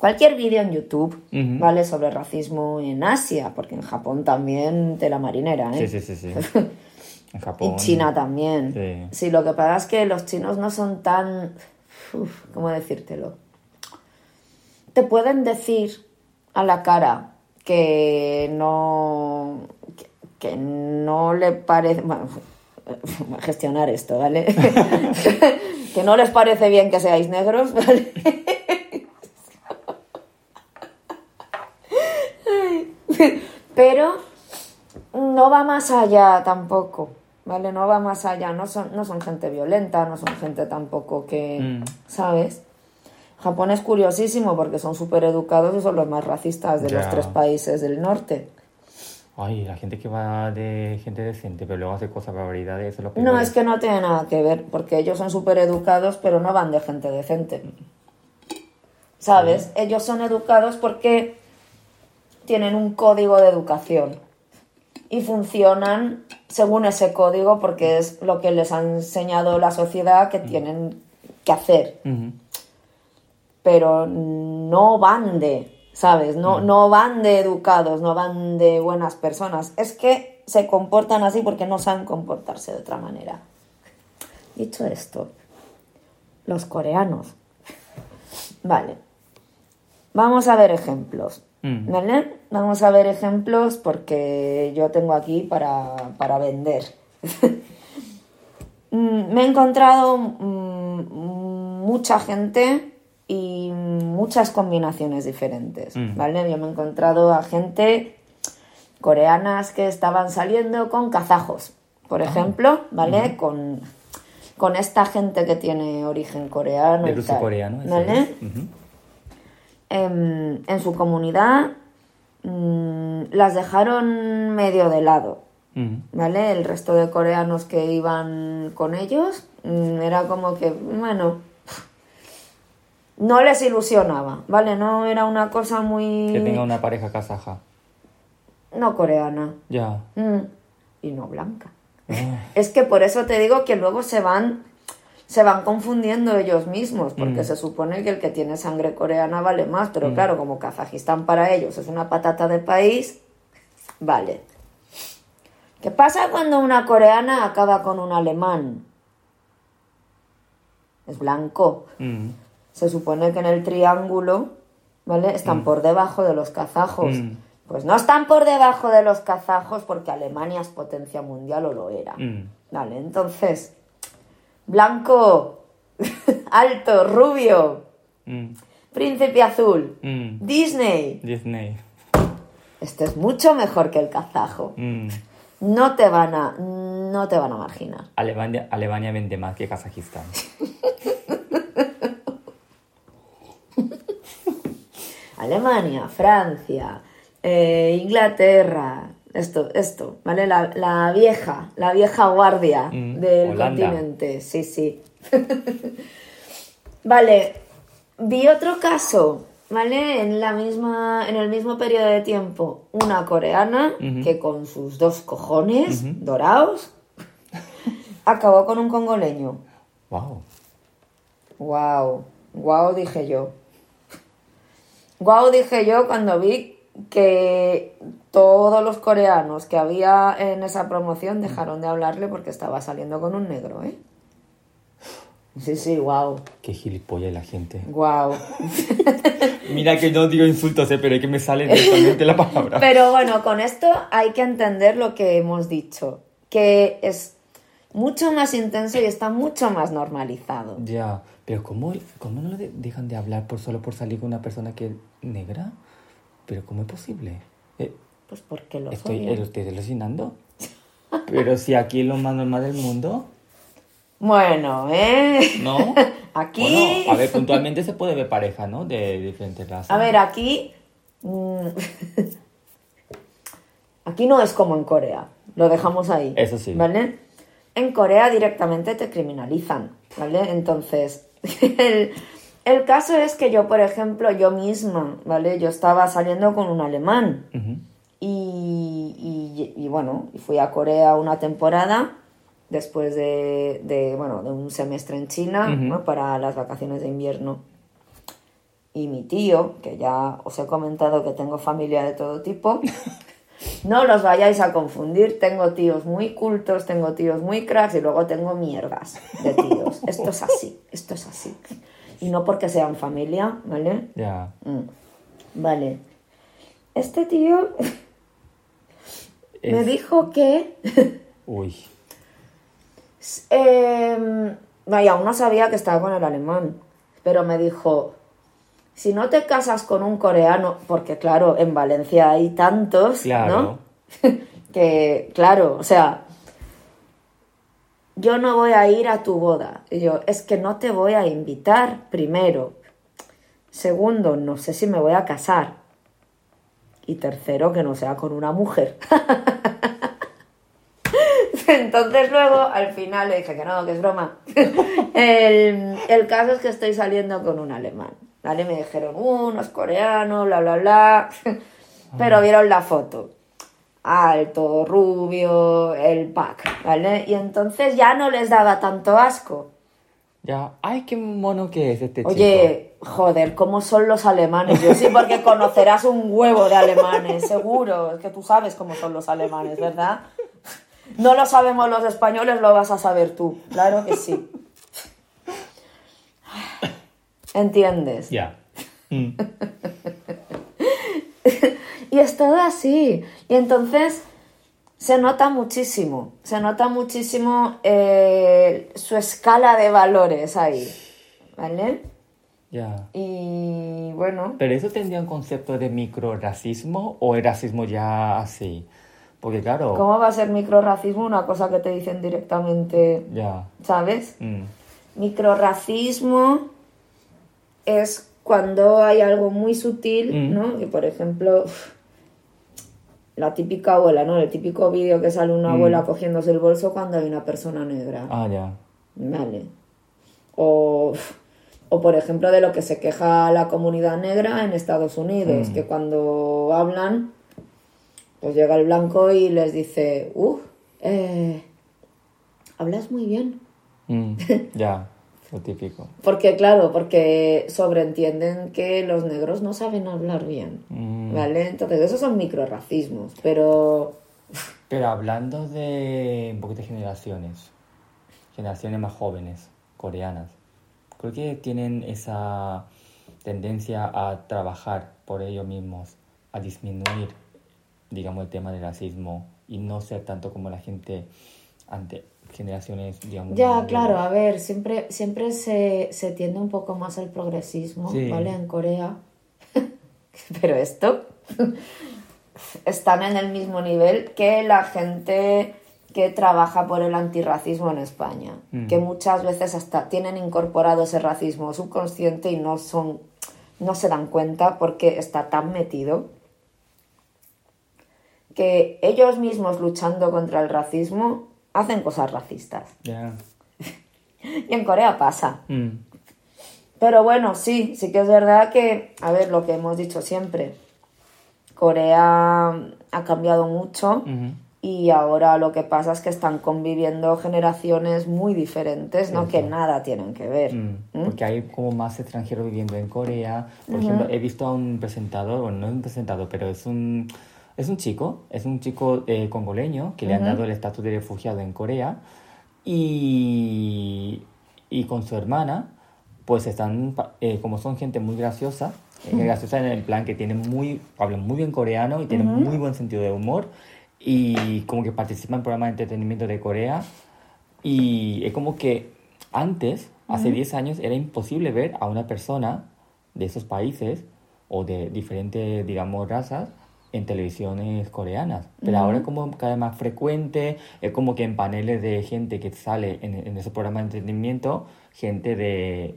cualquier vídeo en YouTube. ¿vale? Sobre racismo en Asia, porque en Japón también tela marinera, ¿eh? Sí, sí, sí, sí. En Japón. Y China también. Sí. Sí, lo que pasa es que los chinos no son tan... uf, ¿Cómo decírtelo? Te pueden decir a la cara que no... que, que no le parece... Bueno, gestionar esto, ¿vale? que no les parece bien que seáis negros, ¿vale? Pero no va más allá tampoco, ¿vale? No va más allá, no son, no son gente violenta, no son gente tampoco que, Mm. ¿sabes? Japón es curiosísimo porque son súper educados y son los más racistas de los tres países del norte. Ay, la gente que va de gente decente, pero luego hace cosas barbaridades, eso es lo peor. No, es que no tiene nada que ver, porque ellos son súper educados, pero no van de gente decente. ¿Sabes? Ellos son educados porque tienen un código de educación y funcionan según ese código porque es lo que les ha enseñado la sociedad que tienen que hacer. Pero no van de, ¿sabes? No, no van de educados, no van de buenas personas. Es que se comportan así porque no saben comportarse de otra manera. Dicho esto, los coreanos. Vale. Vamos a ver ejemplos. Mm. ¿Vale? Vamos a ver ejemplos porque yo tengo aquí para, para vender. Mm, Me he encontrado mm, mucha gente y muchas combinaciones diferentes, Mm. ¿vale? Yo me he encontrado a gente coreanas que estaban saliendo con kazajos, por ejemplo, ¿vale? Con, con esta gente que tiene origen coreano De y tal, coreano, ¿vale? es. En, en su comunidad mm, las dejaron medio de lado. ¿vale? El resto de coreanos que iban con ellos mm, era como que, bueno, no les ilusionaba, ¿vale? No era una cosa muy... Que tenga una pareja kazaja. No coreana. Ya. Mm, Y no blanca. Ah, Es que por eso te digo que luego se van se van confundiendo ellos mismos, porque Mm. se supone que el que tiene sangre coreana vale más, pero claro, como Kazajistán para ellos es una patata de país, vale. ¿Qué pasa cuando una coreana acaba con un alemán? Es blanco. mm, Se supone que en el triángulo, ¿vale? Están por debajo de los kazajos. Mm. Pues no están por debajo de los kazajos porque Alemania es potencia mundial o lo era. mm. Vale, entonces, blanco, alto, rubio, Mm, príncipe azul, mm. Disney. Disney. Este es mucho mejor que el kazajo. Mm. No te van a, no te van a marginar. Alemania, Alemania vende más que Kazajistán. Alemania, Francia, eh, Inglaterra, esto, esto, ¿vale? La, la vieja, la vieja guardia Mm, del Holanda. continente, sí, sí. vale, vi otro caso, ¿vale? En la misma, en el mismo periodo de tiempo, una coreana que con sus dos cojones dorados acabó con un congoleño. Wow. Wow, wow, dije yo. Wow, dije yo cuando vi que todos los coreanos que había en esa promoción dejaron de hablarle porque estaba saliendo con un negro, ¿eh? Sí, sí, wow, Qué gilipollas la gente. wow. Mira que no digo insultos, eh, pero es que me sale directamente la palabra. Pero bueno, con esto hay que entender lo que hemos dicho, que es mucho más intenso y está mucho más normalizado. Ya, pero ¿cómo, cómo no le de- dejan de hablar por solo por salir con una persona que es negra? ¿Pero cómo es posible? Eh, Pues porque los estoy, odian. eh, lo estoy alucinando. Pero si aquí es lo más normal del mundo. Bueno, ¿eh? ¿No? Aquí... Bueno, a ver, puntualmente se puede ver pareja, ¿no? De diferentes razas. A ver, aquí... mm, Aquí no es como en Corea. Lo dejamos ahí. Eso sí. ¿Vale? En Corea directamente te criminalizan. ¿Vale? Entonces, el, el caso es que yo, por ejemplo, yo misma, ¿vale? Yo estaba saliendo con un alemán. Y, y- y, bueno, fui a Corea una temporada después de, de, bueno, de un semestre en China. ¿no? para las vacaciones de invierno. Y mi tío, que ya os he comentado que tengo familia de todo tipo, no los vayáis a confundir, tengo tíos muy cultos, tengo tíos muy cracks y luego tengo mierdas de tíos. Esto es así, esto es así. Y no porque sean familia, ¿vale? Ya. Mm. Vale. Este tío me dijo que. Uy. eh, vaya, aún no sabía que estaba con el alemán. Pero me dijo: si no te casas con un coreano, porque claro, en Valencia hay tantos, Claro. ¿no? que, claro, o sea. Yo no voy a ir a tu boda. Y yo, es que no te voy a invitar, primero. Segundo, no sé si me voy a casar. Y tercero, que no sea con una mujer. Entonces luego, al final, le dije que no, que es broma. El, el caso es que estoy saliendo con un alemán. ¿Vale? Me dijeron, uh, no es coreano, bla, bla, bla. Pero vieron la foto. Alto, rubio, el pack, ¿vale? Y entonces ya no les daba tanto asco. Ya. Ay, qué mono que es este chico. Oye, joder, ¿cómo son los alemanes? Yo sí, porque conocerás un huevo de alemanes, seguro. Es que tú sabes cómo son los alemanes, ¿verdad? No lo sabemos los españoles, lo vas a saber tú. Claro que sí. ¿Entiendes? Ya. Mm. Y es todo así. Y entonces se nota muchísimo, se nota muchísimo eh, su escala de valores ahí. ¿Vale? Ya. Y bueno, ¿Pero eso tendría un concepto de microracismo o el racismo ya así? Porque claro, ¿cómo va a ser microracismo una cosa que te dicen directamente, ya. ¿sabes? Mm. Microracismo es cuando hay algo muy sutil, Mm. ¿no? Que por ejemplo, la típica abuela, ¿no? El típico vídeo que sale una Mm. abuela cogiéndose el bolso cuando hay una persona negra. Ah, ya. Vale. O, o por ejemplo de lo que se queja la comunidad negra en Estados Unidos, Mm. que cuando hablan, pues llega el blanco y les dice, uh, eh, hablas muy bien. Mm, ya, lo típico. Porque claro, porque sobreentienden que los negros no saben hablar bien. Mm. ¿Vale? Entonces esos son microracismos, pero... Pero hablando de un poco de generaciones, generaciones más jóvenes, coreanas, creo que tienen esa tendencia a trabajar por ellos mismos, a disminuir, digamos, el tema del racismo y no ser tanto como la gente ante generaciones, digamos. Ya, claro, a ver, siempre, siempre se, se tiende un poco más al progresismo, Sí. ¿vale? En Corea. Pero esto están en el mismo nivel que la gente que trabaja por el antirracismo en España, Mm. que muchas veces hasta tienen incorporado ese racismo subconsciente y no son no se dan cuenta porque está tan metido que ellos mismos luchando contra el racismo hacen cosas racistas. Ya. Y en Corea pasa. Mm, Pero bueno, sí, sí que es verdad que, a ver, lo que hemos dicho siempre, Corea ha cambiado mucho y ahora lo que pasa es que están conviviendo generaciones muy diferentes, ¿no? Que nada tienen que ver. Mm, ¿Mm? Porque hay como más extranjeros viviendo en Corea. Por ejemplo, he visto a un presentador, bueno, no es un presentador, pero es un, es un chico, es un chico eh, congoleño que le han dado el estatus de refugiado en Corea y, y con su hermana, pues están, eh, como son gente muy graciosa, eh, graciosa en el plan que tienen muy, hablan muy bien coreano y tienen muy buen sentido de humor y como que participan en programas de entretenimiento de Corea y es como que antes, hace 10 años, era imposible ver a una persona de esos países o de diferentes, digamos, razas en televisiones coreanas. Pero ahora es como cada vez más frecuente, es como que en paneles de gente que sale en, en ese programa de entretenimiento, gente de,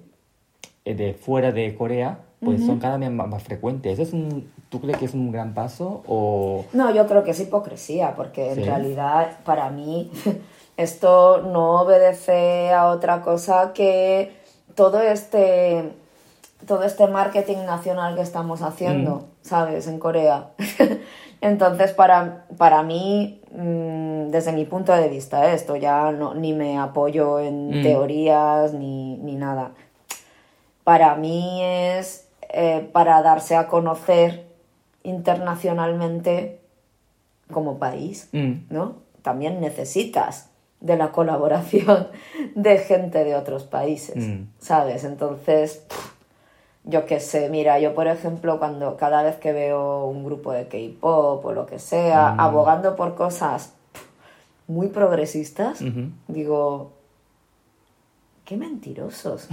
de fuera de Corea, pues son cada vez más, más frecuentes. ¿Eso es un, ¿Tú crees que es un gran paso o...? No, yo creo que es hipocresía, porque en Sí. realidad para mí esto no obedece a otra cosa que todo este todo este marketing nacional que estamos haciendo, ¿sabes? En Corea. Entonces, para, para mí, mm, desde mi punto de vista, ¿eh? esto ya no, ni me apoyo en Mm. teorías ni, ni nada. Para mí es eh, para darse a conocer internacionalmente como país, Mm. ¿no? También necesitas de la colaboración de gente de otros países, Mm. ¿sabes? Entonces, pff, yo qué sé, mira, yo por ejemplo, cuando cada vez que veo un grupo de K-pop o lo que sea, Mm. abogando por cosas muy progresistas, digo, qué mentirosos.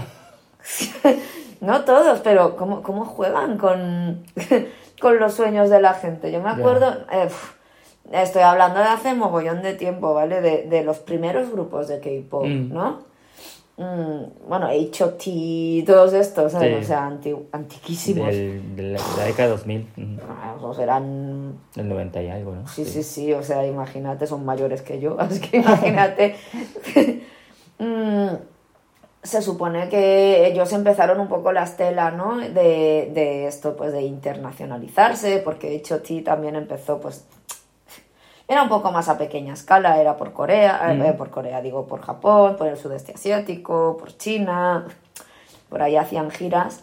no todos, pero ¿cómo, cómo juegan con, con los sueños de la gente? Yo me acuerdo, eh, estoy hablando de hace mogollón de tiempo, ¿vale? De, de los primeros grupos de K-pop, Mm. ¿no? Mm, bueno, H.O.T., todos estos, ¿sabes? Sí. O sea, anti- antiquísimos. Del- de, la, de la década 2000, ujú. Ah, Esos eran del 90 y algo, ¿no? Sí, sí, sí, o sea, imagínate, son mayores que yo, así que imagínate. Mm, se supone que ellos empezaron un poco la estela, ¿no? De, de esto, pues, de internacionalizarse, porque HOT también empezó, pues, era un poco más a pequeña escala, era por Corea, eh, por Corea, digo, por Japón, por el sudeste asiático, por China, por ahí hacían giras.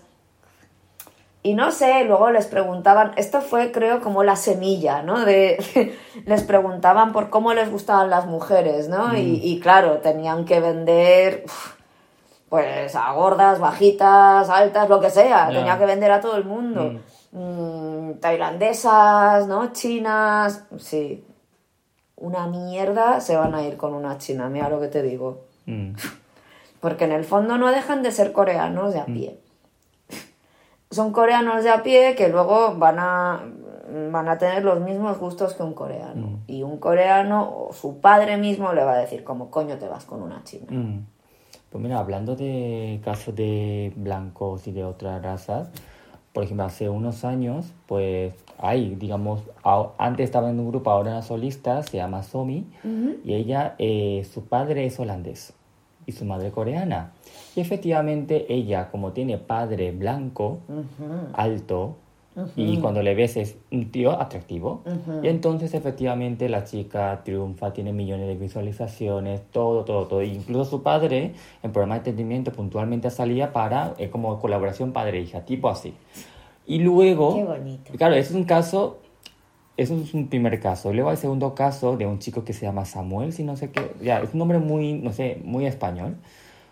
Y no sé, luego les preguntaban, esto fue creo como la semilla, ¿no? De, les preguntaban por cómo les gustaban las mujeres, ¿no? Y, y claro, tenían que vender, uf, pues a gordas, bajitas, altas, lo que sea, Ya. tenía que vender a todo el mundo. Mm, tailandesas, ¿no? Chinas, sí. Una mierda se van a ir con una china, mira lo que te digo. Mm. Porque en el fondo no dejan de ser coreanos de a pie. Son coreanos de a pie que luego van a, van a tener los mismos gustos que un coreano. Y un coreano o su padre mismo le va a decir, ¿cómo coño te vas con una china? Mm. Pues mira, hablando de casos de blancos y de otras razas, por ejemplo, hace unos años, pues hay, digamos, a- antes estaba en un grupo, ahora una solista, se llama Somi, y ella, eh, su padre es holandés y su madre coreana. Y efectivamente ella, como tiene padre blanco, alto, y cuando le ves es un tío atractivo, y entonces efectivamente la chica triunfa, tiene millones de visualizaciones, todo, todo, todo. E incluso su padre en programa de entretenimiento puntualmente salía para, eh, como colaboración padre-hija, tipo así. Y luego... Qué bonito. Claro, ese es un caso, eso es un primer caso. Luego hay segundo caso de un chico que se llama Samuel, si no sé qué, ya, es un nombre muy, no sé, muy español.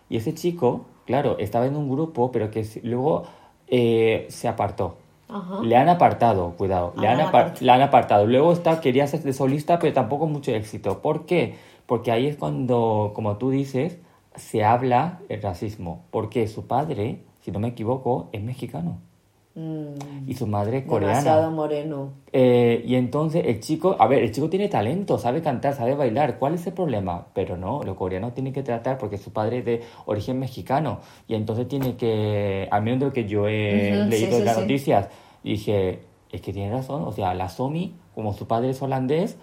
Y ese chico, claro, estaba en un grupo, pero que luego eh, se apartó. Ajá. Le han apartado, cuidado, le, Ah, han le han apar- apartado. le han apartado. Luego está, quería ser de solista, pero tampoco mucho éxito. ¿Por qué? Porque ahí es cuando, como tú dices, se habla el racismo. Porque su padre, si no me equivoco, es mexicano. Mm, Y su madre es coreana. demasiado moreno. Eh, y entonces el chico, a ver, el chico tiene talento, sabe cantar, sabe bailar, ¿cuál es el problema? Pero no, los coreanos tienen que tratar porque su padre es de origen mexicano y entonces tiene que, al menos de lo que yo he Ujú, leído sí, en sí, las sí. noticias, dije, es que tiene razón, o sea, la Somi, como su padre es holandés,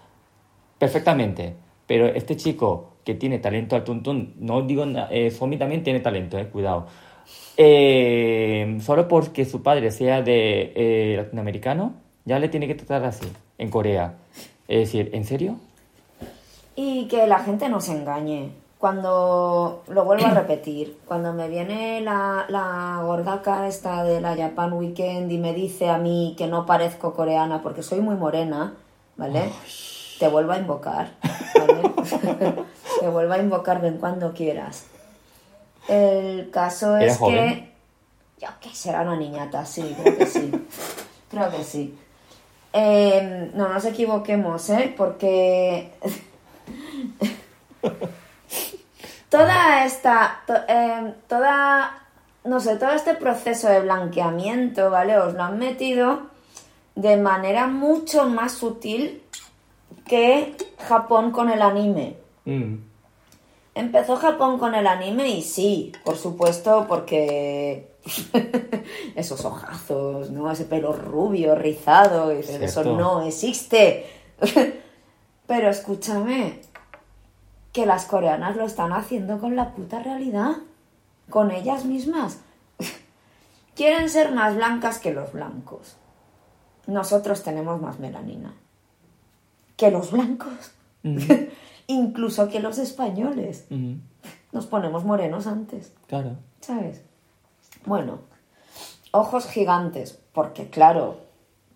perfectamente, pero este chico que tiene talento al tuntún, no digo, eh, Somi también tiene talento, eh, cuidado. Eh, solo porque su padre sea de eh, latinoamericano, ya le tiene que tratar así, en Corea. Es decir, ¿en serio? Y que la gente no se engañe. Cuando, lo vuelvo a repetir, cuando me viene la, la gordaca esta de la Japan Weekend y me dice a mí que no parezco coreana porque soy muy morena, ¿vale? Te vuelvo a invocar, ¿vale? Te vuelvo a invocar, ven cuando quieras. El caso ¿Era es joven? que... Yo qué sé, era una niñata, sí, creo que sí. Creo que sí. Eh, no nos equivoquemos, ¿eh? Porque toda esta, to- eh, toda, no sé, todo este proceso de blanqueamiento, ¿vale? Os lo han metido de manera mucho más sutil que Japón con el anime. Mm. Empezó Japón con el anime y sí, por supuesto, porque esos ojazos, ¿no? Ese pelo rubio, rizado, y eso no existe. Pero escúchame, que las coreanas lo están haciendo con la puta realidad, con ellas mismas. Quieren ser más blancas que los blancos. Nosotros tenemos más melanina. Que los blancos. Incluso que los españoles. Nos ponemos morenos antes, Claro. ¿sabes? Bueno, ojos gigantes, porque claro,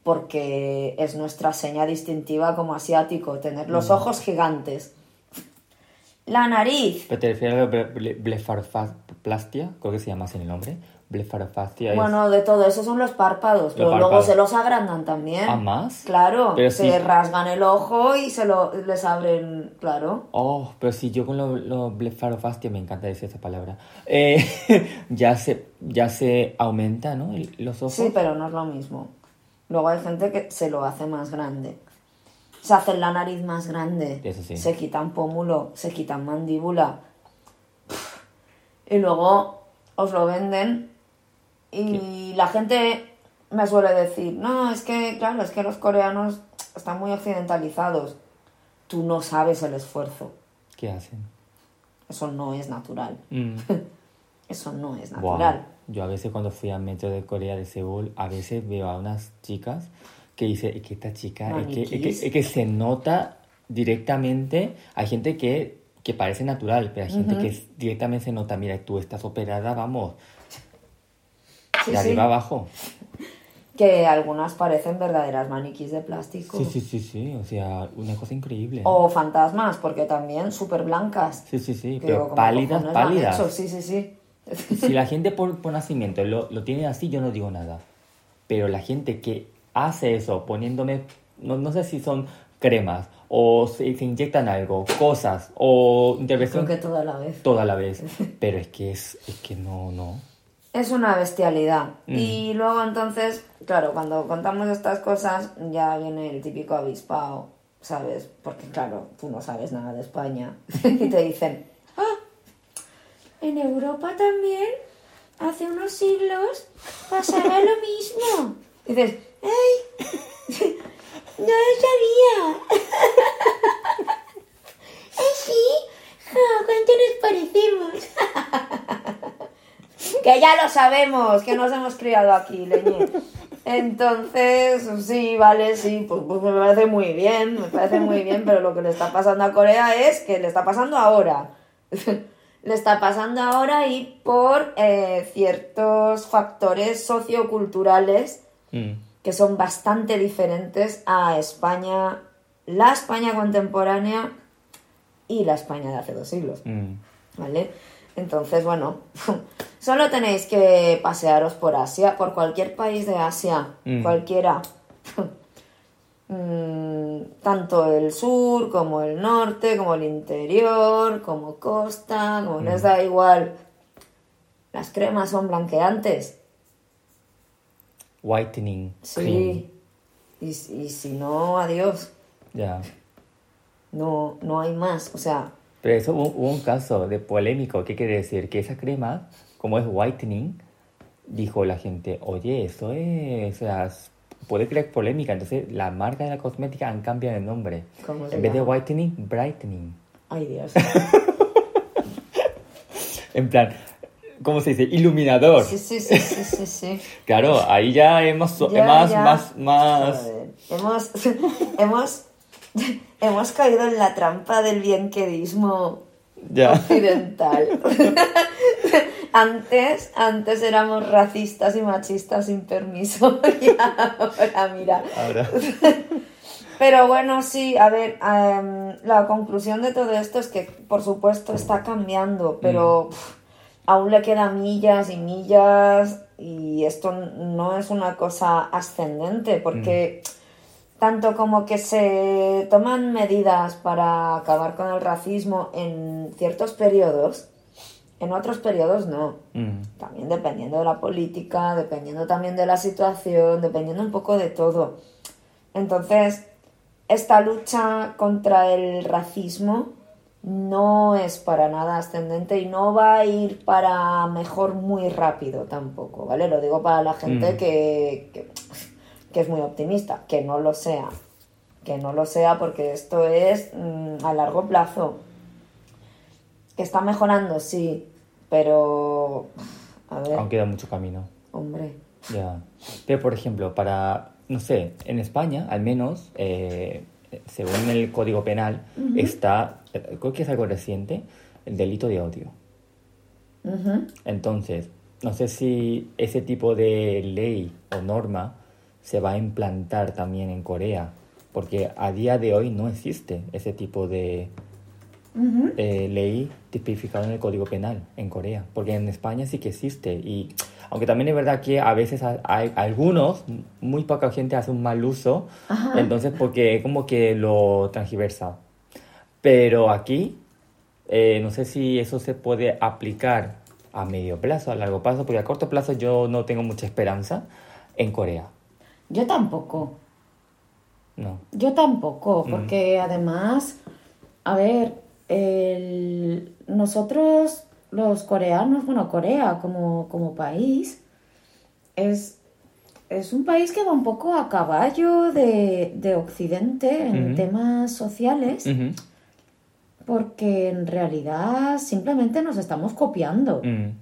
porque es nuestra seña distintiva como asiático, tener los ojos gigantes. La nariz, ¿Pero te refieres a la ble- ble- blefaroplastia? Creo que se llama así el nombre. Blefaroplastia es... bueno, de todo eso son los párpados, pero luego se los agrandan también. ¿Ah, más? Claro, Pero se rasgan el ojo y se lo les abren, claro. Oh, pero si yo con lo, lo me encanta decir esa palabra, eh, ya, se, ya se aumenta, ¿no? El- los ojos. Sí, pero no es lo mismo. Luego hay gente que se lo hace más grande. Se hacen la nariz más grande. Eso sí. Se quitan pómulo, se quitan mandíbula. Y luego os lo venden. Y la gente me suele decir, no, es que, claro, es que los coreanos están muy occidentalizados. Tú no sabes el esfuerzo. ¿Qué hacen? Eso no es natural. Mm. Eso no es natural. Yo a veces cuando fui al metro de Corea de Seúl, a veces veo a unas chicas que dice es que esta chica es que, es que, Maniquís. es que se nota directamente, hay gente que, que parece natural, pero hay gente que directamente se nota, mira, tú estás operada, vamos, Sí, de sí. arriba abajo. Que algunas parecen verdaderas maniquís de plástico. Sí, sí, sí, sí, o sea, una cosa increíble. O fantasmas, porque también súper blancas. Sí, sí, sí, Que pero digo, ¿cómo pálidas, pálidas. Sí, sí, sí. Si la gente por, por nacimiento lo, lo tiene así, yo no digo nada. Pero la gente que hace eso poniéndome, no, no sé si son cremas o se, se inyectan algo, cosas o Creo intervención que toda la vez. toda la vez. Pero es que es, es que no, no. Es una bestialidad. Mm. Y luego entonces, claro, cuando contamos estas cosas, ya viene el típico avispao, ¿sabes? Porque claro, tú no sabes nada de España. y te dicen, ah, en Europa también, hace unos siglos, pasaba lo mismo. Y dices, ¡ay! No lo sabía. ¿Ah, sí? Ja, ¿Cuánto nos parecemos? Que ya lo sabemos, que nos hemos criado aquí, leñe. Entonces, sí, vale, sí, pues, pues me parece muy bien, me parece muy bien, pero lo que le está pasando a Corea es que le está pasando ahora. le está pasando ahora y por eh, ciertos factores socioculturales Mm. que son bastante diferentes a España, la España contemporánea y la España de hace dos siglos. Mm. ¿Vale? Entonces, bueno, solo tenéis que pasearos por Asia, por cualquier país de Asia, Mm. cualquiera. Mm, tanto el sur como el norte, como el interior, como costa, como les da igual. Las cremas son blanqueantes. Whitening. Sí. Y, y si no, adiós. Ya. No, no hay más. O sea, Pero eso hubo, hubo un caso de polémico. ¿Qué quiere decir? Que esa crema, como es whitening, dijo la gente, oye, eso es, o sea, puede crear polémica. Entonces, la marca de la cosmética han cambiado el nombre. ¿Cómo se En vez de llama? whitening, brightening. ay Dios. En plan, ¿cómo se dice? Iluminador. Sí, sí, sí, sí, sí, sí. Claro, ahí ya hemos, Ya, más, ya. más, más... Joder, Hemos, hemos, hemos caído en la trampa del bienquedismo Ya. occidental. Antes, antes éramos racistas y machistas sin permiso. Y ahora, mira. Ahora. Pero bueno, sí, a ver, em, la conclusión de todo esto es que, por supuesto, está cambiando, pero pf, aún le quedan millas y millas y esto no es una cosa ascendente, porque tanto como que se toman medidas para acabar con el racismo en ciertos periodos, En otros periodos no. Mm, También dependiendo de la política, dependiendo también de la situación, dependiendo un poco de todo. Entonces, esta lucha contra el racismo no es para nada ascendente y no va a ir para mejor muy rápido tampoco, ¿vale? Lo digo para la gente Mm. que, que, que es muy optimista, que no lo sea, que no lo sea porque esto es mm, a largo plazo. Que está mejorando, sí, pero... A ver, Aún queda mucho camino. hombre. Ya. Pero, por ejemplo, para, no sé, en España, al menos, eh, según el Código Penal, está, eh, creo que es algo reciente, el delito de odio. Entonces, no sé si ese tipo de ley o norma se va a implantar también en Corea, porque a día de hoy no existe ese tipo de eh, ley tipificado en el Código Penal en Corea, porque en España sí que existe y aunque también es verdad que a veces ha- hay algunos, muy poca gente hace un mal uso, Ajá. entonces porque como que lo transgiversa. Pero aquí eh, no sé si eso se puede aplicar a medio plazo, a largo plazo, porque a corto plazo yo no tengo mucha esperanza en Corea. Yo tampoco. No. Yo tampoco, Mm. porque además, a ver, el- nosotros los coreanos, bueno, Corea como, como país, es, es un país que va un poco a caballo de, de Occidente en temas sociales, porque en realidad simplemente nos estamos copiando, Mm,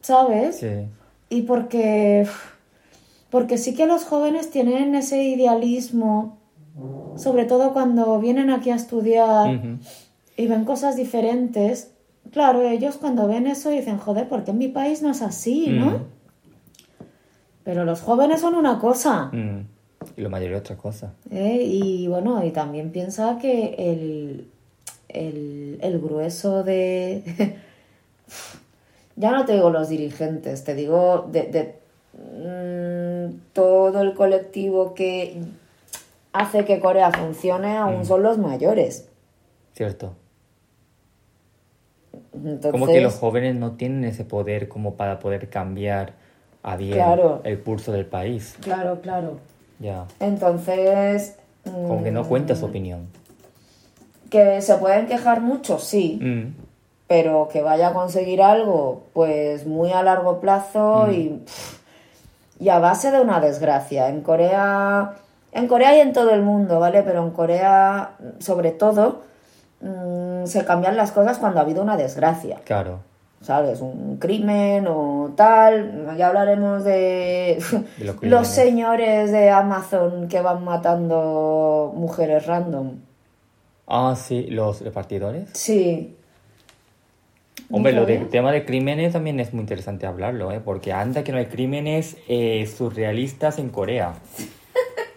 ¿sabes? sí. Y porque, porque sí que los jóvenes tienen ese idealismo, sobre todo cuando vienen aquí a estudiar y ven cosas diferentes. Claro, ellos cuando ven eso dicen, joder, ¿por qué en mi país no es así, no? Mm. Pero los jóvenes son una cosa. Mm. Y lo mayor es otra cosa. ¿eh? Y bueno, y también piensa que el, el, el grueso de... ya no te digo los dirigentes, te digo de, de, mm, todo el colectivo que hace que Corea funcione aún son los mayores. Cierto. Entonces, Como que los jóvenes no tienen ese poder como para poder cambiar a bien Claro. el curso del país. Claro, claro. Ya. Entonces... Como que no mm, cuenta su opinión. Que se pueden quejar mucho, sí. Mm. pero que vaya a conseguir algo pues muy a largo plazo y, pff, y a base de una desgracia. En Corea, en Corea y en todo el mundo, ¿vale? Pero en Corea, sobre todo, mm, se cambian las cosas cuando ha habido una desgracia, Claro. ¿sabes? Un crimen o tal. Ya hablaremos de, De los señores de Amazon que van matando mujeres random. Ah, sí, los repartidores. Sí. Hombre, lo del tema de crímenes también es muy interesante hablarlo, ¿eh? Porque anda que no hay crímenes eh, surrealistas en Corea.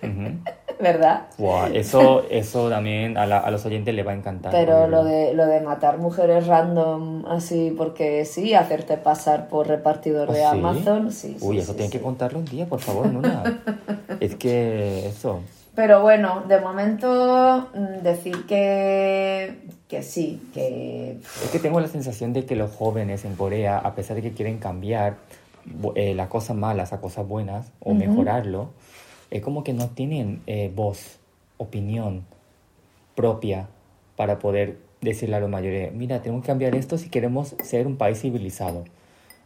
¿Verdad? Buah, eso, eso también a, la- a los oyentes les va a encantar. Pero lo de, lo de matar mujeres random así porque sí, hacerte pasar por repartidor ¿Ah, de sí? Amazon, sí. sí, Uy, eso sí, tienen sí. que contarlo un día, por favor, Nuna. es que eso. Pero bueno, de momento mm, decir que, que sí, que... Es que tengo la sensación de que los jóvenes en Corea, a pesar de que quieren cambiar eh, las cosas malas a cosas buenas o mejorarlo, es como que no tienen eh, voz, opinión propia para poder decirle a los mayores, mira, tenemos que cambiar esto si queremos ser un país civilizado.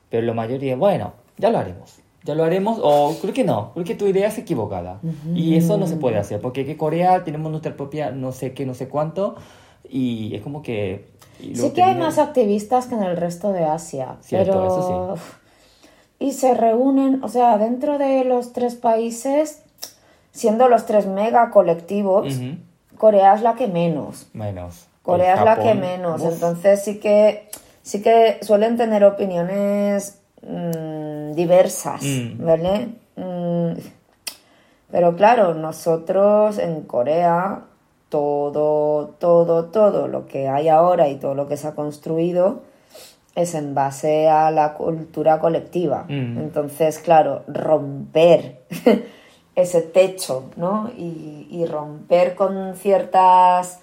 Pero la mayoría, bueno, ya lo haremos. Ya lo haremos, o creo que no, creo que tu idea es equivocada. Y eso no se puede hacer, porque que Corea tenemos nuestra propia no sé qué, no sé cuánto, y es como que... Sí que hay más activistas que en el resto de Asia, Cierto, pero... eso Y se reúnen, o sea, dentro de los tres países, siendo los tres mega colectivos. Corea es la que menos. Menos. Corea es la que menos, uf, entonces sí que sí que suelen tener opiniones mm, diversas, Mm. ¿vale? Mm, pero claro, nosotros en Corea todo, todo, todo lo que hay ahora y todo lo que se ha construido es en base a la cultura colectiva. Mm. Entonces, claro, romper ese techo, ¿no? Y, y romper con ciertas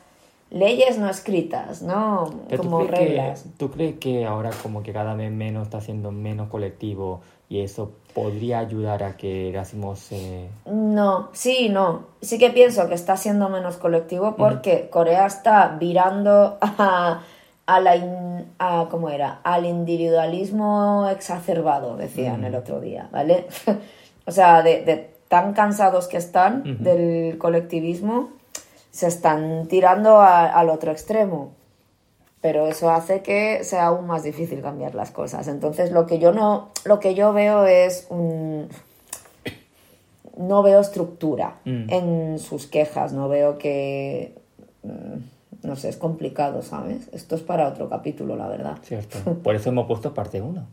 leyes no escritas, ¿no? Pero como ¿tú crees, reglas. que, ¿Tú crees que ahora como que cada vez menos está siendo menos colectivo y eso podría ayudar a que Erasmus se... No, sí, no. Sí que pienso que está siendo menos colectivo porque Corea está virando a, a la in- a- ¿cómo era? Al individualismo exacerbado, decían el otro día, ¿vale? o sea, de, de tan cansados que están del colectivismo, se están tirando a- al otro extremo. Pero eso hace que sea aún más difícil cambiar las cosas. Entonces, lo que yo no, lo que yo veo es un no veo estructura Mm. en sus quejas, no veo que... mm, No sé, es complicado, ¿sabes? Esto es para otro capítulo, la verdad. Cierto. Por eso hemos puesto parte 1.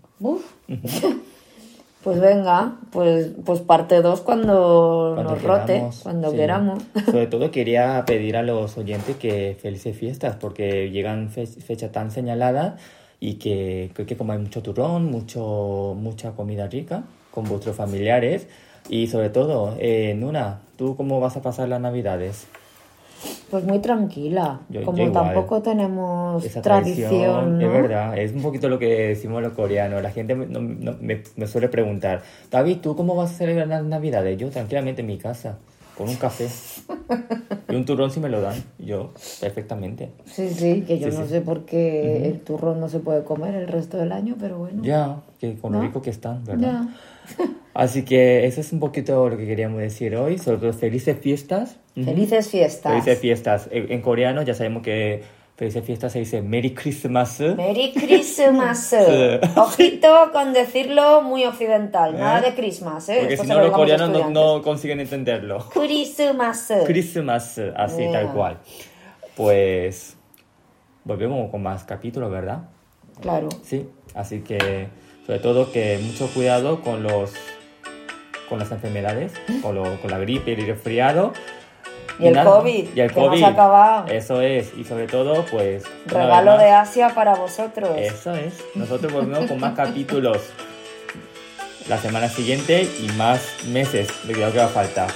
Pues venga, pues, pues parte 2 cuando, nos rote, cuando queramos. Sobre todo quería pedir a los oyentes que felices fiestas, porque llegan fe fechas tan señaladas y que que comáis mucho turrón, mucho, mucha comida rica con vuestros familiares. Y sobre todo, eh, Nuna, ¿tú cómo vas a pasar las navidades? Pues muy tranquila. Yo- yo Como igual. tampoco tenemos Esa tradición, tradición, ¿no? es verdad, es un poquito lo que decimos los coreanos. La gente me, no- me- me suele preguntar, David, ¿tú cómo vas a celebrar las navidades? Yo tranquilamente en mi casa, con un café. y un turrón si me lo dan, yo perfectamente. Sí, sí, que yo Sí, no sí. sé por qué el turrón no se puede comer el resto del año, pero bueno. Ya, que con lo ¿No? rico que están, ¿verdad? Ya. Así que eso es un poquito lo que queríamos decir hoy, sobre todo felices fiestas. Felices fiestas. Felices fiestas. En, en coreano ya sabemos que felices fiestas se dice Merry Christmas. Merry Christmas. Ojito con decirlo muy occidental. Nada de Christmas, ¿eh? Porque si no lo los coreanos no, no consiguen entenderlo. Christmas. Christmas, así Yeah. tal cual. Pues volvemos con más capítulos, ¿verdad? Claro. Sí, así que sobre todo que mucho cuidado con los con las enfermedades, con, lo- con la gripe y el resfriado. Y el nada, COVID, y el que no COVID. se ha acabado. Eso es, y sobre todo, pues. Regalo de Asia para vosotros. Eso es. Nosotros volvemos con más capítulos la semana siguiente y más meses de cuidado que va a faltar.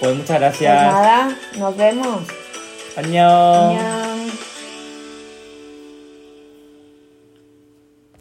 Pues muchas Pues gracias. nada, nos vemos. Añao.